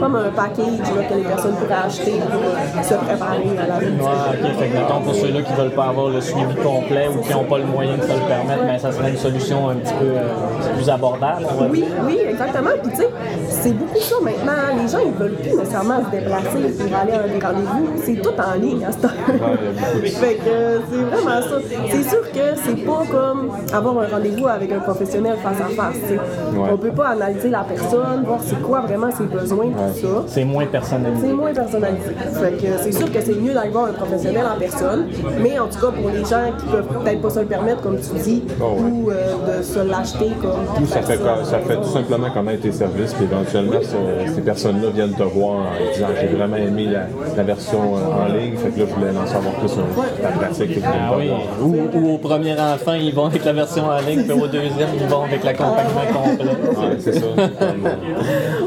comme un package là, que les personnes pourraient acheter pour se préparer à la vie. Ouais, ok. Fait que mettons pour ceux-là qui veulent pas avoir le suivi complet ou qui n'ont pas le moyen de se le permettre, mais ça serait une solution un petit peu euh, plus abordable, Oui, dire. oui, exactement. Puis tu sais, c'est beaucoup ça maintenant. Les gens, ils veulent plus nécessairement se déplacer pour aller à des rendez-vous. C'est tout en ligne à ce temps. fait que c'est vraiment ça. C'est sûr que c'est pas comme avoir un rendez-vous avec un professionnel face à face. tu sais. Ouais. On peut pas analyser la personne, voir c'est quoi vraiment ses besoins, tout ça. C'est moins personnalisé. C'est moins personnalisé. Fait que c'est sûr que c'est mieux d'aller voir un professionnel en personne, mais en tout cas pour les gens qui peuvent peut-être pas se le permettre, comme tu dis, ouais. ou euh, de se l'acheter comme Ou ça fait, personne. ça fait tout simplement connaître tes services, puis éventuellement, ce- ces personnes-là viennent te voir en disant j'ai vraiment aimé la, la version euh, en ligne, fait que là, je voulais en savoir plus sur ta pratique. Ah oui, ou, ou au premier enfant, ils vont avec la version en ligne, puis au deuxième, ils vont avec l'accompagnement complet. Ouais, c'est ça.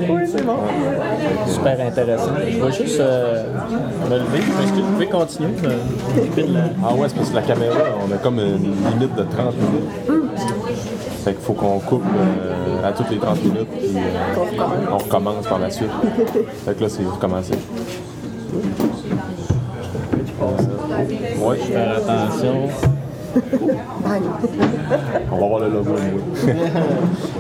Oui, c'est bon. Super intéressant. Je vais juste euh, me lever. Est-ce que vous pouvez continuer. Ah ouais, c'est parce que la caméra, on a comme une limite de 30 minutes. Fait qu'il faut qu'on coupe euh, à toutes les 30 minutes, puis euh, on recommence par la suite. Fait que là, c'est recommencer. Ouais, Faire attention. On va voir le logo. oui.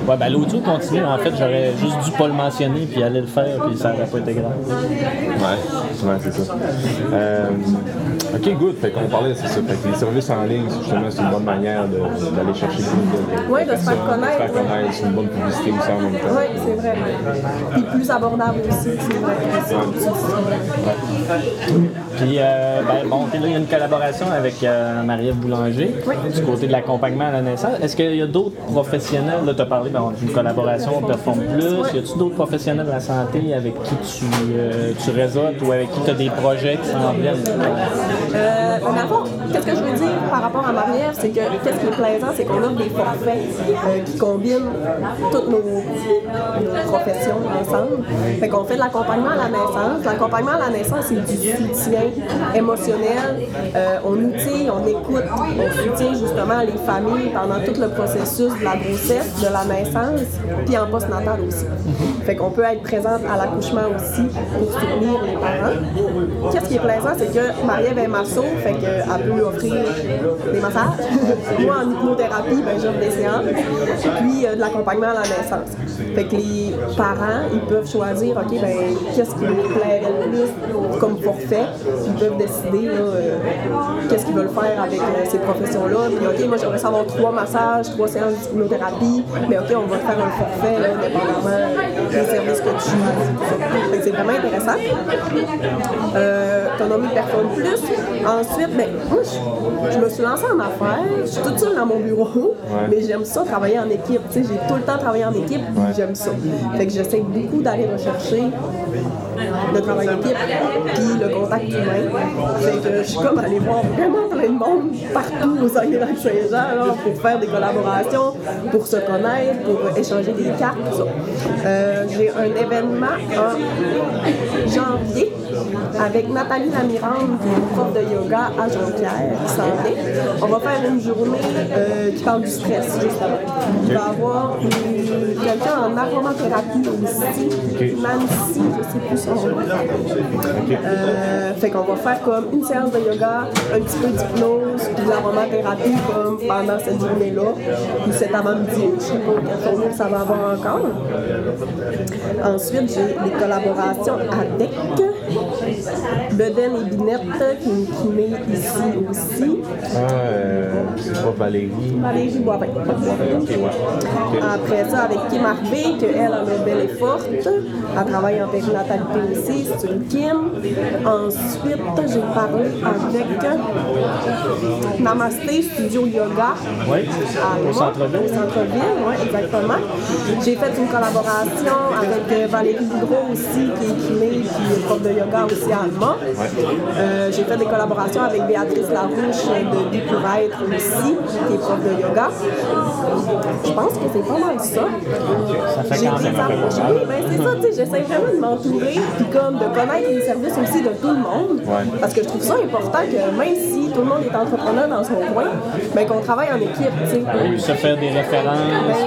Ouais, ben l'audio continue. En fait, j'aurais juste dû pas le mentionner, puis aller le faire, puis ça aurait pas été grave. Ouais, ouais c'est ça. Euh, ok, good. Fait qu'on parlait, c'est ça. Fait que les services en ligne, c'est justement, c'est une bonne manière d'aller chercher plus de, de Ouais, de se faire connaître, De se faire connaître. C'est une bonne publicité aussi en même temps. Oui, c'est vrai. Puis plus abordable aussi, c'est vrai. Puis, euh, ben, bon, là, il y a une collaboration avec euh, Marie-Ève Boulanger. du côté de l'accompagnement à la naissance. Est-ce qu'il y a d'autres professionnels, là, tu as parlé ben, d'une collaboration Perform Plus, y a-t-il d'autres professionnels de la santé avec qui tu, euh, tu réseautes ou avec qui tu as des projets qui s'en viennent? Euh, fond, qu'est-ce que je veux dire par rapport à Marie-Ève, c'est que qu'est-ce qui est plaisant, c'est qu'on offre des forfaits euh, qui combinent toutes nos, nos professions ensemble. Fait qu'on fait de l'accompagnement à la naissance. L'accompagnement à la naissance, c'est du soutien émotionnel. Euh, on outille, on écoute, on soutient justement les familles pendant tout le processus de la grossesse, de la naissance, puis en postnatal aussi. Fait qu'on peut être présente à l'accouchement aussi pour soutenir les parents. Qu'est-ce qui est plaisant, c'est que Marie-Ève est masso, fait qu'elle peut offrir des massages. Moi, en hypnothérapie, ben, j'offre des séances, puis euh, de l'accompagnement à la naissance. Fait que les parents, ils peuvent choisir, OK, ben, qu'est-ce qui leur plairait le plus comme forfait. Ils peuvent décider là, euh, qu'est-ce qu'ils veulent faire avec euh, ces professions-là. Puis, OK, moi, j'aimerais savoir trois massages, trois séances d'hypnothérapie, mais OK, on va te faire un forfait, là, dépendamment des services que tu que c'est vraiment intéressant. Euh, autonomie performe plus. Ensuite, ben, moi, je, je me suis lancée en affaires. Je suis toute seule dans mon bureau, mais j'aime ça travailler en équipe. J'ai tout le temps travaillé en équipe, puis j'aime ça. Fait que j'essaie beaucoup d'aller rechercher le travail d'équipe, puis le contact humain. Que je suis comme allée voir vraiment plein de monde partout au Saguenay-Lac-Saint-Jean pour faire des collaborations, pour se connaître, pour échanger des cartes. Euh, J'ai un événement en janvier avec Nathalie Lamirande, qui est prof de yoga à s'en vient. On va faire une journée euh, qui parle du stress, justement. Il va y avoir quelqu'un en aromathérapie aussi, Nancy, je sais plus son nom. Euh, fait qu'on va faire comme une séance de yoga, un petit peu d'hypnose, puis de l'aromathérapie comme pendant cette journée-là. Puis cet avant-midi, je sais pas formule ça va avoir encore. Ensuite, j'ai des collaborations avec Beden et Binette qui, qui met ici aussi. Ah, euh, c'est pas Valérie. Valérie Boivin. Ok, ouais. Ok. Après ça, avec Kim Harvey, que elle, elle est belle et forte. Elle travaille en périnatalité aussi, c'est une Kim. Ensuite, j'ai parlé avec Namasté Studio Yoga. Oui, à au centre-ville. Au centre-ville, oui, exactement. J'ai fait une collaboration avec euh, Valérie Boudreau aussi, qui est kiné, qui est prof de yoga aussi Alma. Euh, j'ai fait des collaborations avec Béatrice Larouche de Découverte aussi, qui est prof de yoga. Je pense que c'est pas mal ça. Ça fait J'ai quand même. Oui, ben c'est ça, tu sais, j'essaie vraiment de m'entourer, puis comme de connaître les services aussi de tout le monde. Ouais. Parce que je trouve ça important que même si tout le monde est entrepreneur dans son coin, ben qu'on travaille en équipe, tu sais. Oui, se faire des références,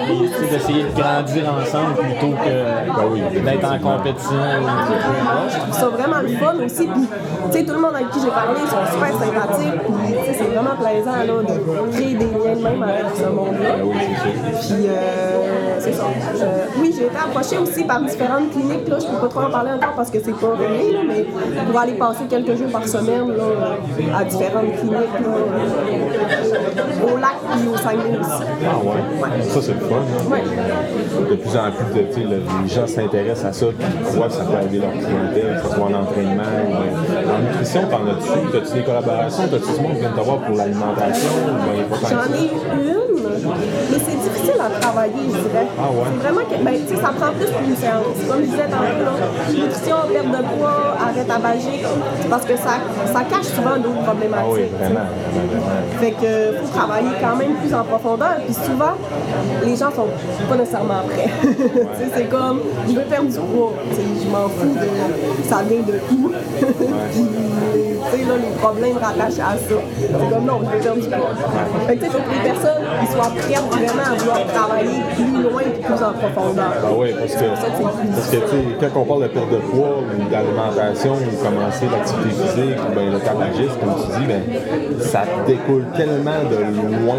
puis tu sais, d'essayer de grandir ensemble plutôt que d'être en compétition. Je trouve ça vraiment le fun aussi. Puis, tu sais, tout le monde avec qui j'ai parlé, ils sont super sympathiques. Puis, tu sais, c'est vraiment plaisant là, de créer des liens de même avec ce monde-là. Puis, euh, c'est ça. Je- oui, j'ai été approchée aussi par différentes cliniques. Là. Je peux pas trop en parler encore parce que c'est pas réglé, là, mais pour aller passer quelques jours par semaine là, à différentes là, au lac et au Saguenay aussi. Ah ouais. Ça, c'est le fun. hein. Ouais. De plus en plus, de, les gens s'intéressent à ça, puis croient que ça peut aider leur clientèle, que ce soit en entraînement ou en nutrition. T'en as-tu? T'as-tu des collaborations? T'as-tu du monde qui vient te voir pour l'alimentation? ben, J'en ai une, mais c'est difficile à travailler, je dirais. Ah ouais? C'est vraiment que, ben, tu sais, ça prend plus qu'une séance. Comme je disais tantôt, là, nutrition, perte de poids, arrêt tabagique, parce que ça, ça cache souvent d'autres Ah oui, problématiques. vraiment, vraiment, vraiment. Fait que faut travailler quand même plus en profondeur. Puis souvent, les gens sont pas nécessairement prêts. Tu sais, c'est comme, je veux perdre du poids. Tu sais, Je m'en fous de ça vient de où? Puis, tu sais, là, les problèmes rattachés à ça. C'est comme non, je veux perdre du poids. Fait que tu sais, les personnes ils prêtes vraiment à vouloir travailler plus loin et plus en profondeur. Ah oui, parce que, parce quand on parle de perte de poids ou d'alimentation ou commencer l'activité physique ou ben, le tabagisme, comme tu dis, ben, ça découle tellement de loin.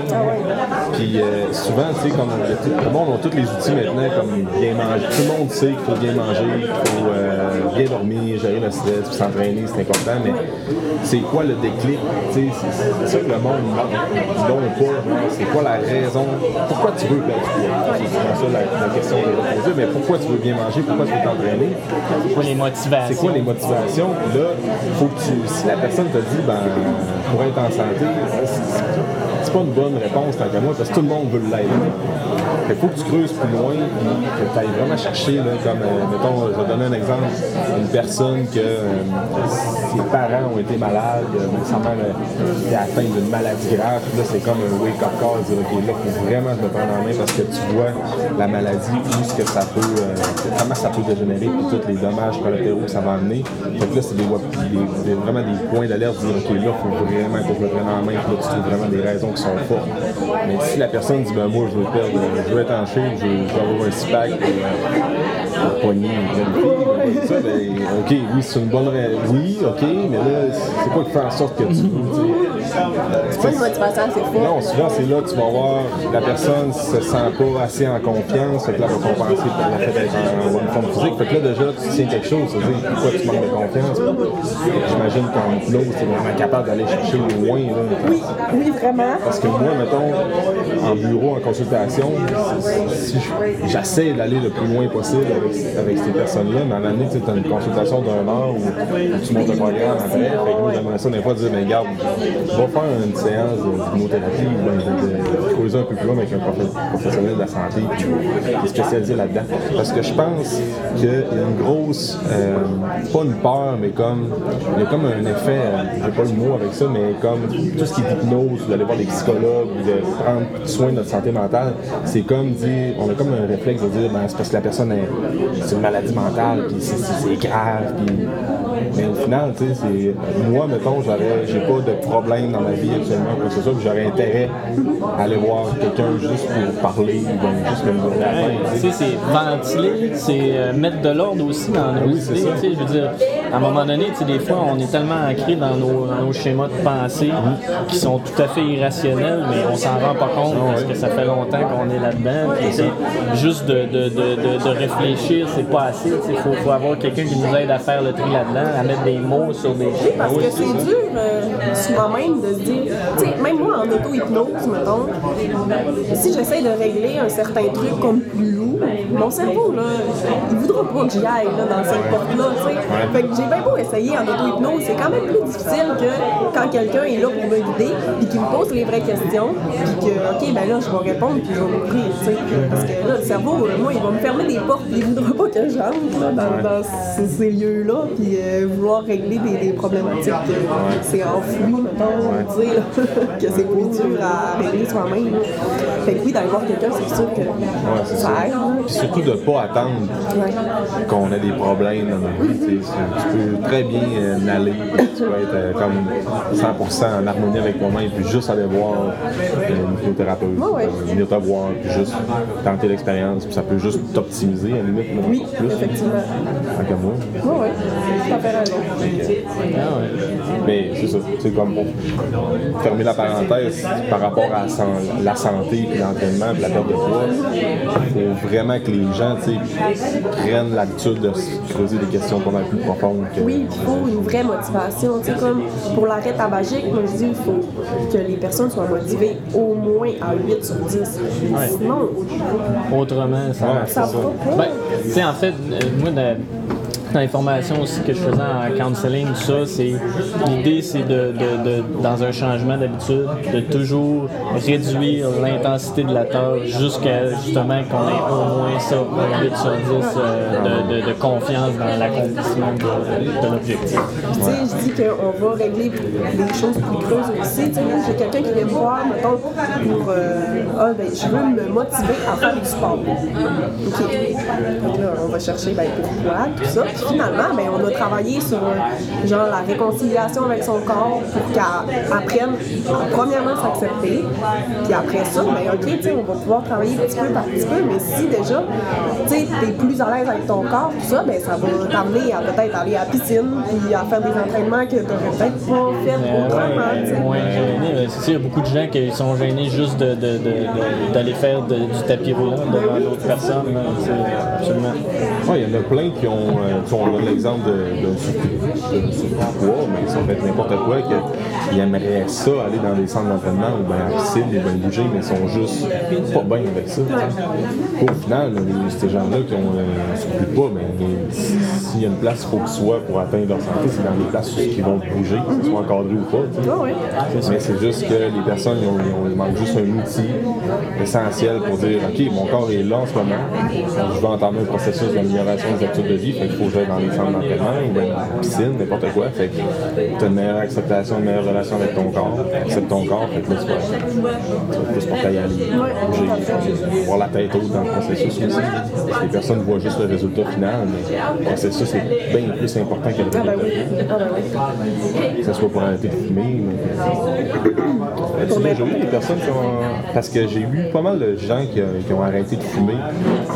Puis euh, souvent, tu sais, comme tout le monde a tous les outils maintenant, comme bien manger. Tout le monde sait qu'il faut bien manger, qu'il faut euh, bien dormir, gérer le stress, s'entraîner, c'est important. Mais c'est quoi le déclic? C'est ça que le monde n'ont pas. C'est quoi la raison? Pourquoi tu veux poids? C'est ça la, la question vais poser. Mais pourquoi tu veux bien manger? Pourquoi tu veux t'entraîner? Pourquoi les motivations? C'est quoi les motivations? Là, faut que tu, si la personne te dit, ben, pour être en santé, c'est- c'est pas une bonne réponse tant qu'à moi, parce que tout le monde veut. Fait qu'il faut que tu creuses plus loin, que tu ailles vraiment chercher, là, comme, euh, mettons, je vais donner un exemple, une personne que euh, ses parents ont été malades, sa mère euh, était atteinte d'une maladie grave, puis là, c'est comme un wake-up call, dire, OK, là, il faut vraiment se le prendre en main parce que tu vois la maladie, où ce que ça peut, comment ça peut dégénérer, puis tous les dommages collatéraux que ça va amener. Que là, c'est vraiment des points d'alerte, dire, OK, là, il faut vraiment que je le prenne en main, puis là, tu trouves vraiment des raisons Mais si la personne dit, ben moi, je veux perdre, je veux être en shape, je, veux avoir un six-pack euh, pour pogner une fille, ça, ben, OK, oui, c'est une bonne raison. Oui, OK, mais là, c'est quoi qui fait en sorte que tu C'est pas une motivation assez forte. non, souvent c'est là que tu vas voir la personne se sent pas assez en confiance, fait que là, elle va compenser par le fait d'être en bonne forme physique. Fait que là, déjà, tu tiens quelque chose, c'est-à-dire pourquoi tu manques de confiance? J'imagine qu'en tu es vraiment capable d'aller chercher loin. Là. Oui, oui, vraiment. Parce que moi, mettons, en bureau, en consultation, si j'essaie d'aller le plus loin possible avec, avec ces personnes-là, mais à un moment donné, tu as une consultation d'un heure où, où tu montes le programme après. Fait que moi, j'aimerais ça des fois dire, mais garde, va faire une séance d'hypnothérapie ou de, creuser un peu plus loin avec un profe- professionnel de la santé qui est spécialisé là-dedans. Parce que je pense qu'il y a une grosse, euh, pas une peur, mais comme, il y a comme un effet, euh, j'ai pas le mot avec ça, mais comme tout ce qui est hypnose, d'aller voir des psychologues, de prendre soin de notre santé mentale, c'est comme dire, on a comme un réflexe de dire, ben, c'est parce que la personne est, c'est une maladie mentale, puis c'est grave, puis mais au final, tu sais, c'est. Moi, mettons, j'aurais, j'ai pas de problème dans ma vie actuellement, quoi que ce soit, puis j'aurais intérêt à aller voir quelqu'un juste pour parler, juste me donner la main, tu sais. Tu sais, c'est ventiler, c'est euh, mettre de l'ordre aussi dans nos Oui, idées. tu sais, Je veux dire, à un moment donné, tu sais, des fois, on est tellement ancré dans nos, dans nos schémas de pensée qui sont tout à fait irrationnels, mais on s'en rend pas compte parce que ça fait longtemps qu'on est là-dedans. Puis, tu sais, Juste de, de, de, de, de réfléchir, c'est pas assez. Il faut, faut avoir quelqu'un qui nous aide à faire le tri là-dedans, à mettre des mots sur des. Parce que c'est dur euh, souvent-même de se dire, tu sais, même moi en auto-hypnose, mettons, si j'essaie de régler un certain truc comme plus lourd, mon cerveau, là, il voudra pas que j'y aille là, dans cette porte-là, tu sais. Fait que j'ai bien beau essayer en auto-hypnose, c'est quand même plus difficile que quand quelqu'un est là pour me guider, puis qu'il me pose les vraies questions, puis que, ok, ben là, je vais répondre, puis je vais m'ouvrir, tu sais. Parce que là, le cerveau, euh, moi, il va me fermer des portes, puis il voudra pas que j'entre dans, dans ces, ces lieux-là, puis euh, vouloir régler des, des problématiques que c'est enfoui, mettons, dire que c'est plus dur à régler soi-même. Fait que oui, d'aller voir quelqu'un, c'est sûr que c'est ça aide. Puis surtout de ne pas attendre Ouais. qu'on ait des problèmes dans notre vie. Tu peux très bien euh, naller, puis tu peux être euh, comme 100% en harmonie avec toi-même, puis juste aller voir euh, une hypnothérapeute, ouais. euh, venir te voir, puis juste tenter l'expérience, puis ça peut juste t'optimiser à la limite. Oui, plus. effectivement. Tant qu'à moi. Ouais. Mais c'est ça, c'est comme pour fermer la parenthèse par rapport à la santé, puis l'entraînement, puis la perte de poids. Il faut vraiment que les gens prennent l'habitude de se creuser des questions pas mal plus profondes. Que, Oui, il faut une vraie motivation. Tu sais, comme pour l'arrêt tabagique, moi je dis il faut que les personnes soient motivées au moins à 8 sur 10. Sinon, Autrement, ça Ouais, ça c'est va ça. pas. Ben, tu sais, en fait, euh, moi, de- dans les aussi que je faisais en counseling, ça, c'est l'idée, c'est de, de- de- dans un changement d'habitude, de toujours réduire l'intensité de la tâche jusqu'à justement qu'on ait au moins ça, un 8 sur 10 euh, de, de- confiance dans l'accomplissement de, l'objectif. Puis, tu sais, je dis qu'on va régler des choses plus creuses aussi. Tu sais, j'ai quelqu'un qui vient me voir, mettons, pour euh, Ah, ben, je veux me motiver à faire du sport. OK. Donc là, on va chercher ben, pourquoi, tout ça. Finalement, ben, on a travaillé sur euh, genre la réconciliation avec son corps pour qu'elle apprenne à premièrement s'accepter. Puis après ça, ben, OK, tu sais, on va pouvoir travailler petit peu par petit peu. Mais si déjà, tu sais, t'es plus à l'aise avec ton corps, tout ça, ben, ça va t'amener à peut-être aller à la piscine, puis à faire des entraînements que t'aurais peut-être pas fait Euh, autrement, tu gêné. Euh, C'est sûr, il y a beaucoup de gens qui sont gênés juste de- de- de- de- d'aller faire de- du tapis roulant devant d'autres personnes. tu Absolument. Ouais, il y en a plein qui ont, euh, qui qu'on donne l'exemple de- de surpoids, mais ça peut être n'importe quoi, qu'ils aimeraient ça, aller dans des centres d'entraînement ou bien à la piscine, ou bien bouger, mais ils sont juste pas bien avec ça. Au final, ces gens-là qui ont euh, un surplus de poids, ben, s- s'il y a une place qu'il faut qu'ils soient pour atteindre leur santé, c'est dans les places où ils vont bouger, que ce soit encadré ou pas. Ah. Mais c'est juste que les personnes, ils ont, ils ont- ils juste un outil essentiel pour dire OK, mon corps est là en ce moment, je vais entamer un processus d'amélioration des habitudes de vie, qu'il faut que dans les centres d'entraînement ou bien dans la piscine, n'importe quoi. Fait que tu as une meilleure acceptation, une meilleure relation avec ton corps, accepte ton corps, fait que là, tu vas, tu vas plus pour y aller, bouger, voir la tête haute dans le processus aussi. Parce que les personnes voient juste le résultat final, mais le processus est bien plus important que le Ah ben résultat. Ah ben. Que ce soit pour arrêter de fumer. As-tu déjà eu des personnes qui ont. Parce que j'ai eu pas mal de gens qui, qui ont arrêté de fumer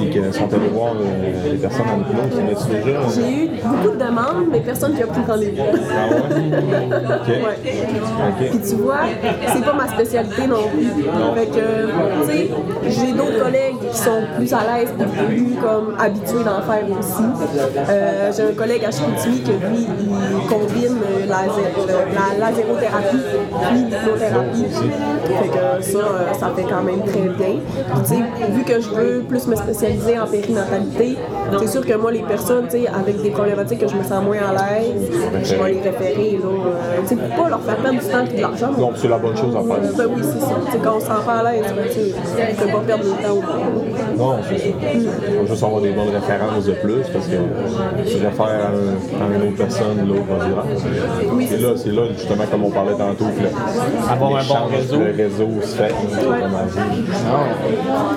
et qui sont allés voir euh, les personnes en hypnose. Déjà? J'ai eu beaucoup de demandes, mais personne qui a pris rendez-vous. Ah ouais? Ok. Ouais. Ok. Puis tu vois, c'est pas ma spécialité non plus. Fait que, tu sais, j'ai d'autres collègues qui sont plus à l'aise et plus comme habitués d'en faire aussi. Euh, j'ai un collègue à Chicoutimi que lui, il combine euh, la, la lasérothérapie puis l'hypnothérapie. Fait que ça, euh, ça fait quand même très bien. Puis vu que je veux plus me spécialiser en périnatalité, c'est sûr que moi, les personnes, avec des problématiques que je me sens moins à l'aise, je vais les référer, là. euh, pour pas leur faire perdre du temps et de l'argent. Donc, c'est la bonne chose à faire. Ben oui, c'est ça. Tu sais, quand on se sent pas à l'aise, ben, on peut pas perdre de temps. Non, c'est ça. On va juste avoir des bonnes références de plus parce que tu réfères à, un- à une autre personne, l'autre va dire ah. Et là, c'est là, justement, comme on parlait tantôt, que le, Avoir un bon réseau. Le réseau se fait.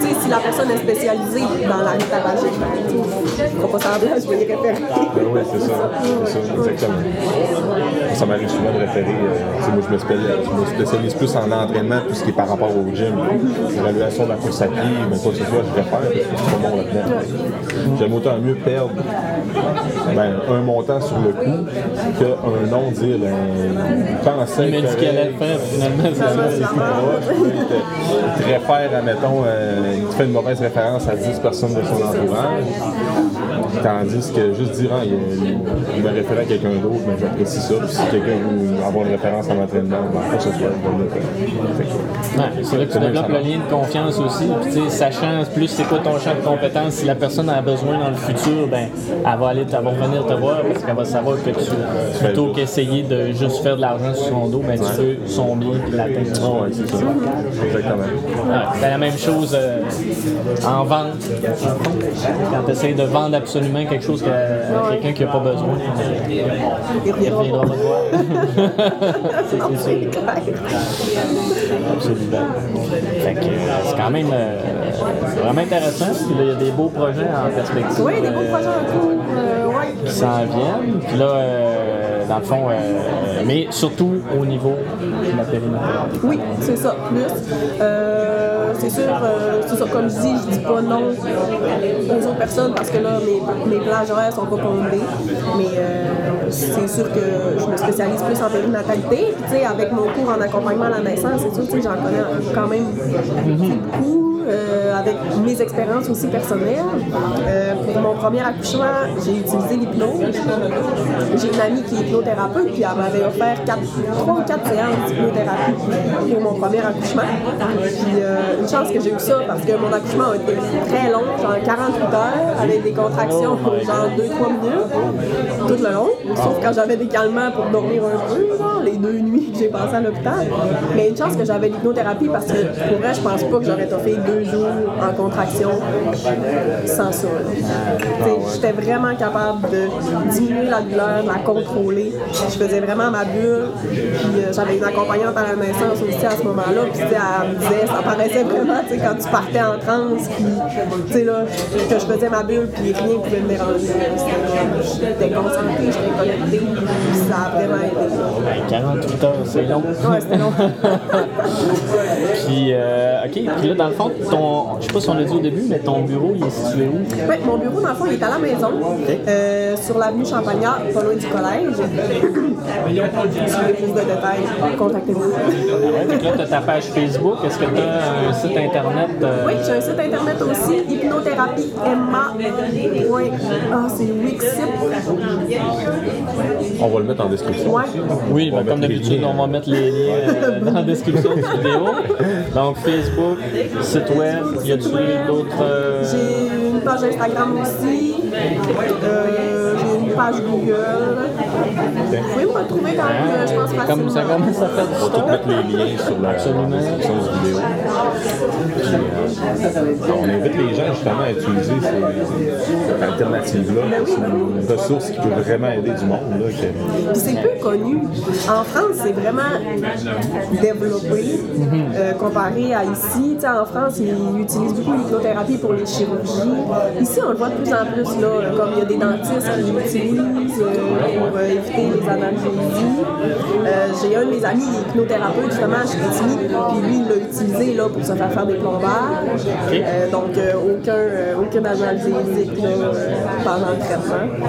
Tu sais, si la personne est spécialisée dans la tabagique, sais, je vais pas semblant, je vais les référer. Ben oui, c'est ça. C'est ça, exactement. Ça m'arrive souvent de référer. euh, moi, je me, spécialise, je me spécialise plus en entraînement, tout ce qui est par rapport au gym. L'évaluation de la course à pied, mais que je réfère parce que suis pas bon là-dedans. J'aime autant mieux perdre ben, un montant sur le coup qu'un nom dire ben, il pensait Il m'a dit que- qu'elle allait le faire, finalement, c'est ça. c'est tout droit. Il te, il te réfère, admettons, euh, il te fait une mauvaise référence à 10 personnes de son entourage. Tandis que juste dire, ah, il, il, référé à quelqu'un d'autre, mais j'apprécie ça. Puis si quelqu'un veut avoir une référence en entraînement, ben, que ce soit, je vais le faire. Ouais, c'est là que tu développes le lien de confiance aussi. Puis, tu plus c'est quoi ton champ de compétences, si la personne a besoin dans le futur, ben, elle va aller, elle va revenir te voir parce qu'elle va savoir que tu, plutôt qu'essayer de juste faire de l'argent sur son dos, ben, tu fais son bien puis l'atteindre. Ah ouais, c'est ça. Exactement. Ouais, c'est la même chose euh, en vente. Quand tu essaies de vendre absolument quelque chose que- à quelqu'un qui n'a pas besoin, il reviendra pas voir. C'est- sûr. Absolument. Fait que euh, c'est quand même euh, vraiment intéressant. Il y a des beaux projets en perspective. Oui, des beaux euh, projets en cours. euh, ouais. qui s'en viennent. Puis là, euh, dans le fond, euh, mais surtout au niveau de la périmètre. Oui, c'est ça, plus. Euh, c'est sûr, euh, ça, comme je dis, je dis pas non aux autres personnes parce que là, mes, mes plages horaires sont pas comblées. Mais euh, c'est sûr que je me spécialise plus en périnatalité. Puis, tu sais, avec mon cours en accompagnement à la naissance, c'est sûr, sais, j'en connais quand même beaucoup. Euh, avec mes expériences aussi personnelles. Euh, pour mon premier accouchement, j'ai utilisé l'hypnose. J'ai une amie qui est hypnothérapeute, puis elle m'avait offert quatre, trois ou quatre séances d'hypnothérapie pour mon premier accouchement. Puis euh, une chance que j'ai eu ça, parce que mon accouchement a été très long, genre 48 heures, avec des contractions genre 2-3 minutes, tout le long. Sauf quand j'avais des calmants pour dormir un peu, genre, les deux nuits que j'ai passées à l'hôpital. Mais une chance que j'avais l'hypnothérapie, parce que pour vrai, je pense pas que j'aurais toffé deux jours en contraction sans ça. J'étais vraiment capable de diminuer la douleur, de la contrôler. Je faisais vraiment ma bulle. Puis euh, j'avais une accompagnante à la naissance aussi à ce moment-là. Puis elle me disait, ça paraissait vraiment quand tu partais en transe, puis là, que je faisais ma bulle, puis rien ne pouvait me déranger. J'étais concentrée, j'étais connectée. Puis ça a vraiment aidé. Ben, 48 heures, c'est long. Ouais, c'était long. Puis euh, OK, puis là, dans le fond, ton, pas si on l'a dit au début, mais ton bureau, il est situé où? Ouais, mon bureau, dans le fond, il est à la maison, euh, sur l'avenue Champagnat, pas loin du collège. si vous voulez plus de détails, contactez-moi. Ouais, donc là, tu as ta page Facebook. Est-ce que tu as un site internet? euh, Oui, j'ai un site internet aussi, hypnothérapie Emma. Ah, c'est Wixip. On va le mettre en description. Ouais. Oui, ben, comme d'habitude, on va mettre les liens euh, dans la description de la vidéo. Donc, Facebook, site web, y a-t-il J'ai une page Instagram aussi. Euh, page Google. Vous pouvez me retrouver quand même, euh, je pense, facilement. Comme ça commence à faire du On va tout mettre les liens sur la Absolument. description de vidéo. Puis, euh, on invite les gens justement à utiliser ces, cette alternative-là. C'est une ressource qui peut vraiment aider du monde. Là, que- Puis c'est peu connu. En France, c'est vraiment développé euh, comparé à ici. Tu sais, en France, ils utilisent beaucoup l'hypnothérapie pour les chirurgies. Ici, on le voit de plus en plus, là, comme il y a des dentistes qui l'utilisent euh, pour euh, éviter les analgésies. Euh, J'ai un de mes amis, il est hypnothérapeute, justement, chez Etienne, puis lui, il l'a utilisé là, pour se faire faire des plombages. Euh, donc, euh, aucun, euh, aucun analgésique là, pendant le traitement.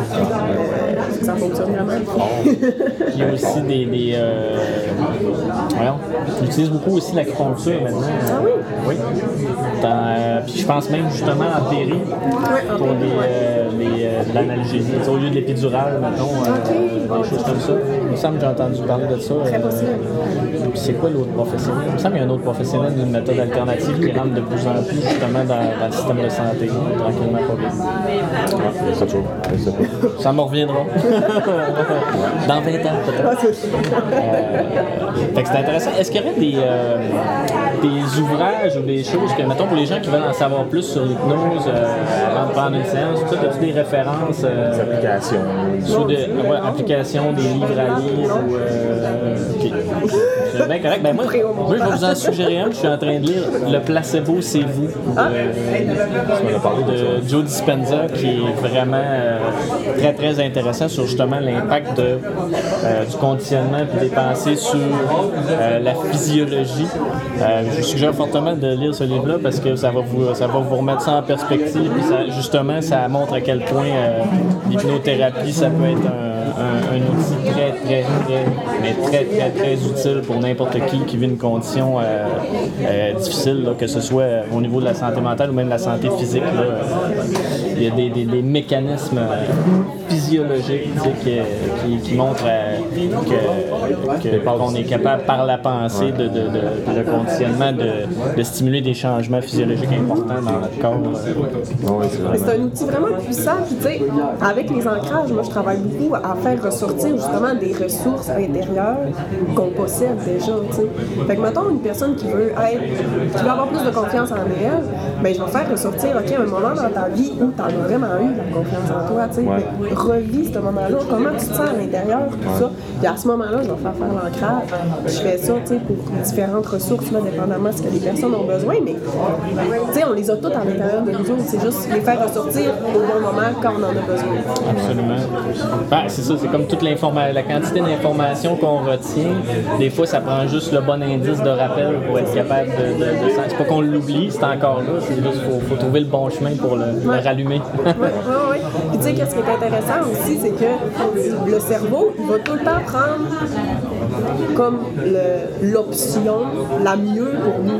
Ça fonctionne vraiment. Il y a aussi des. des voyons, utilises beaucoup aussi l'acupuncture maintenant. Ah oui? Oui. Dans, euh, puis je pense même justement en péri en pour euh, les, euh, de l'analgésie. Au lieu de l'épidurale, mettons, euh, des choses comme ça. Il me semble que j'ai entendu parler de ça. Euh, puis c'est quoi l'autre professionnel? Il me semble qu'il y a un autre professionnel d'une méthode alternative qui rentre de plus en plus justement dans, dans le système de santé, tranquillement pas vite. Ouais, ça, toujours. Je sais pas. Ça me reviendra. Dans 20 ans, peut-être. Euh, fait que c'est intéressant. Est-ce qu'il y aurait des, euh, des ouvrages ou des choses que, mettons, pour les gens qui veulent en savoir plus sur l'hypnose euh, avant de prendre une séance, tout ça, as-tu des références? euh, Les applications. sur des ouais, applications, des livres à lire ou. Euh. C'est bien correct. Ben moi, moi, je vais vous en suggérer un. Je suis en train de lire Le placebo, c'est vous. On a parlé de de Joe Dispenza qui est vraiment euh, très très intéressant sur justement l'impact de, euh, du conditionnement et des pensées sur euh, la physiologie. Euh, je vous suggère fortement de lire ce livre-là parce que ça va vous, ça va vous remettre ça en perspective. Puis ça, justement, ça montre à quel point euh, l'hypnothérapie, ça peut être un, un- un outil très, très, très, mais très, très, très utile pour n'importe qui qui vit une condition euh, euh, difficile, que ce soit au niveau de la santé mentale ou même de la santé physique. là. Il y a des- des mécanismes sais, qui, qui- qui montrent euh, qu'on est capable par la pensée de, de- de- le conditionnement de, de stimuler des changements physiologiques importants dans notre corps. Oui, c'est un outil vraiment puissant. Puis, tu sais, avec les ancrages, moi, je travaille beaucoup à faire ressortir justement des ressources intérieures qu'on possède déjà. tu sais. Fait que, mettons, une personne qui veut être, qui veut avoir plus de confiance en elle, ben, je vais faire ressortir, OK, un moment dans ta vie où tu as vraiment eu la confiance en toi. tu sais. Ouais. Revis ce moment-là. Comment tu te sens à l'intérieur, tout ça? Puis à ce moment-là, je vais faire faire l'ancrage. Je fais ça, tu sais, pour différentes ressources, là, dépendamment de ce que les personnes ont besoin. Mais, tu sais, on les a toutes à l'intérieur de nous autres. C'est juste les faire ressortir au bon moment quand on en a besoin. Absolument. Ben, c'est ça, c'est comme toute l'information, la quantité d'informations qu'on retient. Des fois, ça prend juste le bon indice de rappel pour être capable de. de, c'est pas qu'on l'oublie, c'est encore là. C'est juste qu'il faut, faut trouver le bon chemin pour le, le rallumer. Sais, qu'est-ce qui est intéressant aussi, c'est que le cerveau, va tout le temps prendre comme l'option la mieux pour nous.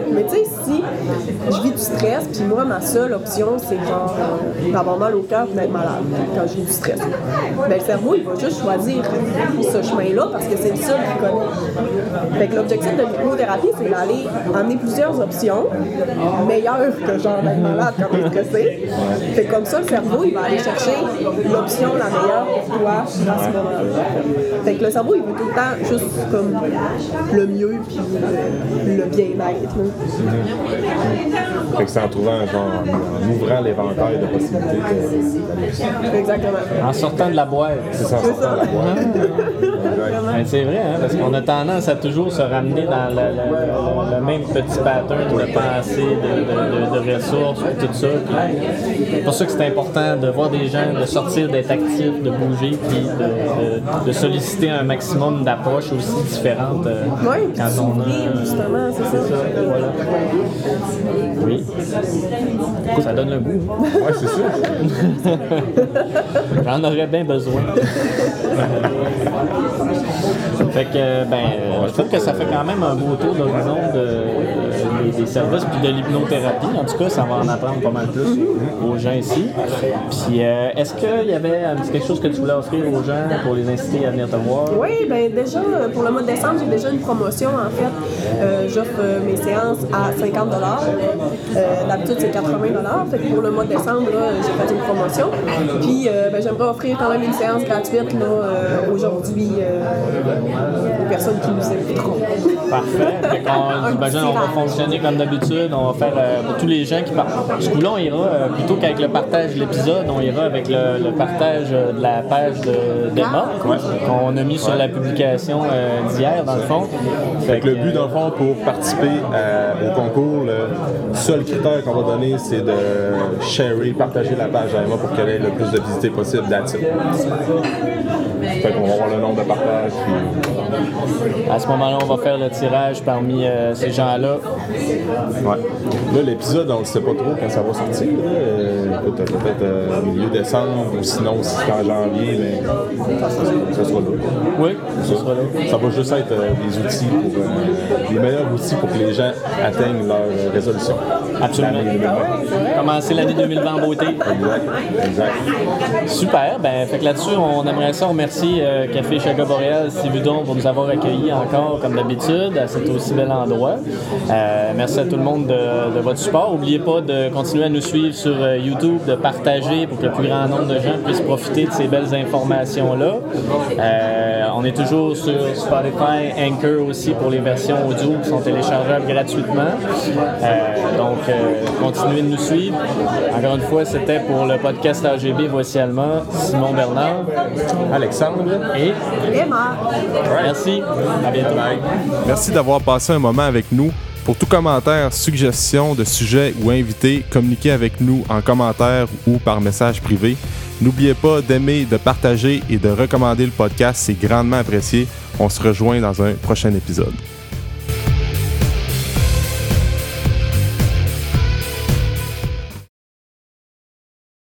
Je vis du stress, puis moi, ma seule option, c'est genre euh, d'avoir mal au cœur d'être malade quand vis du stress. Mais le cerveau, il va juste choisir ce chemin-là parce que c'est le seul qu'il connaît. Fait que l'objectif de l'hypnothérapie, c'est d'aller amener plusieurs options meilleures que genre d'être malade quand t'es stressé. Comme ça, le cerveau, il va aller chercher l'option la meilleure pour toi à ce moment-là. Fait que le cerveau, il veut tout le temps juste comme le mieux puis le bien-être. Fait que c'est en trouvant, genre, en, en ouvrant l'éventail de possibilités Exactement. En sortant de la boîte. C'est ça, en sortant de la boîte. Exact. Ben, c'est vrai, hein, parce qu'on a tendance à toujours se ramener dans le, le- le- le même petit pattern de pensée, de, de- de- de ressources, tout ça. C'est pour ça que c'est important de voir des gens, de sortir, d'être actifs, de bouger, puis de, de- de solliciter un maximum d'approches aussi différentes euh, Oui, quand on a. justement, c'est ça. Voilà. Oui. Ça donne le goût. Ouais, c'est ça. J'en aurais bien besoin. fait que, ben, euh, je trouve que ça fait quand même un beau tour d'horizon de, des, des services puis de l'hypnothérapie. En tout cas, ça va en apprendre pas mal plus aux gens ici. Puis, euh, est-ce qu'il y avait un petit quelque chose que tu voulais offrir aux gens pour les inciter à venir te voir? Oui, ben déjà, euh, pour le mois de décembre, j'ai déjà une promotion, en fait. Euh, J'offre euh, mes séances à 50 euh, D'habitude, c'est 80 Fait que pour le mois de décembre, j'ai fait une promotion. Puis, euh, ben, j'aimerais offrir quand même une séance gratuite, là, euh, aujourd'hui, euh, aux personnes qui nous écouteront. Parfait. Qu'on, j'imagine, petit on va rappel. Comme d'habitude. On va faire euh, pour tous les gens qui partent. Ce coup-là, on ira euh, plutôt qu'avec le partage de l'épisode, on ira avec le, le partage euh, de la page de d'Emma qu'on a mis sur la publication euh, d'hier, dans le fond. Fait que le but, dans le fond, pour participer euh, au concours, le seul critère qu'on va donner, c'est de sharer, partager la page à Emma pour qu'elle ait le plus de visités possible that's it. Fait qu'on va voir le nombre de partages. Puis... à ce moment-là, on va faire le tirage parmi euh, ces gens-là. Ouais. Là, l'épisode, on ne sait pas trop quand ça va sortir. peut-être euh, milieu décembre, ou sinon, si c'est en janvier, mais ça sera là. Oui, ce sera là. Ça va juste être euh, des outils pour les meilleurs outils pour que les gens atteignent leur résolution. Absolument. L'année 2020. Commencer l'année 2020 en beauté. Exact. Exact. Super. Ben, fait que là-dessus, on aimerait ça remercier euh, Café Chaga Boréal, Sylvidon, pour nous avoir accueillis encore, comme d'habitude, à cet aussi bel endroit. Euh, merci à tout le monde de, votre support. N'oubliez pas de continuer à nous suivre sur euh, YouTube, de partager pour que le plus grand nombre de gens puissent profiter de ces belles informations-là. On est toujours sur Spotify, Anchor aussi pour les versions audio qui sont téléchargeables gratuitement. Donc, continuez de nous suivre. Encore une fois, c'était pour le podcast AGB Voici Allemand, Simon Bernard. Alexandre, Merci. Merci d'avoir passé un moment avec nous. Pour tout commentaire, suggestion de sujet ou invité, communiquez avec nous en commentaire ou par message privé. N'oubliez pas d'aimer, de partager et de recommander le podcast, c'est grandement apprécié. On se rejoint dans un prochain épisode.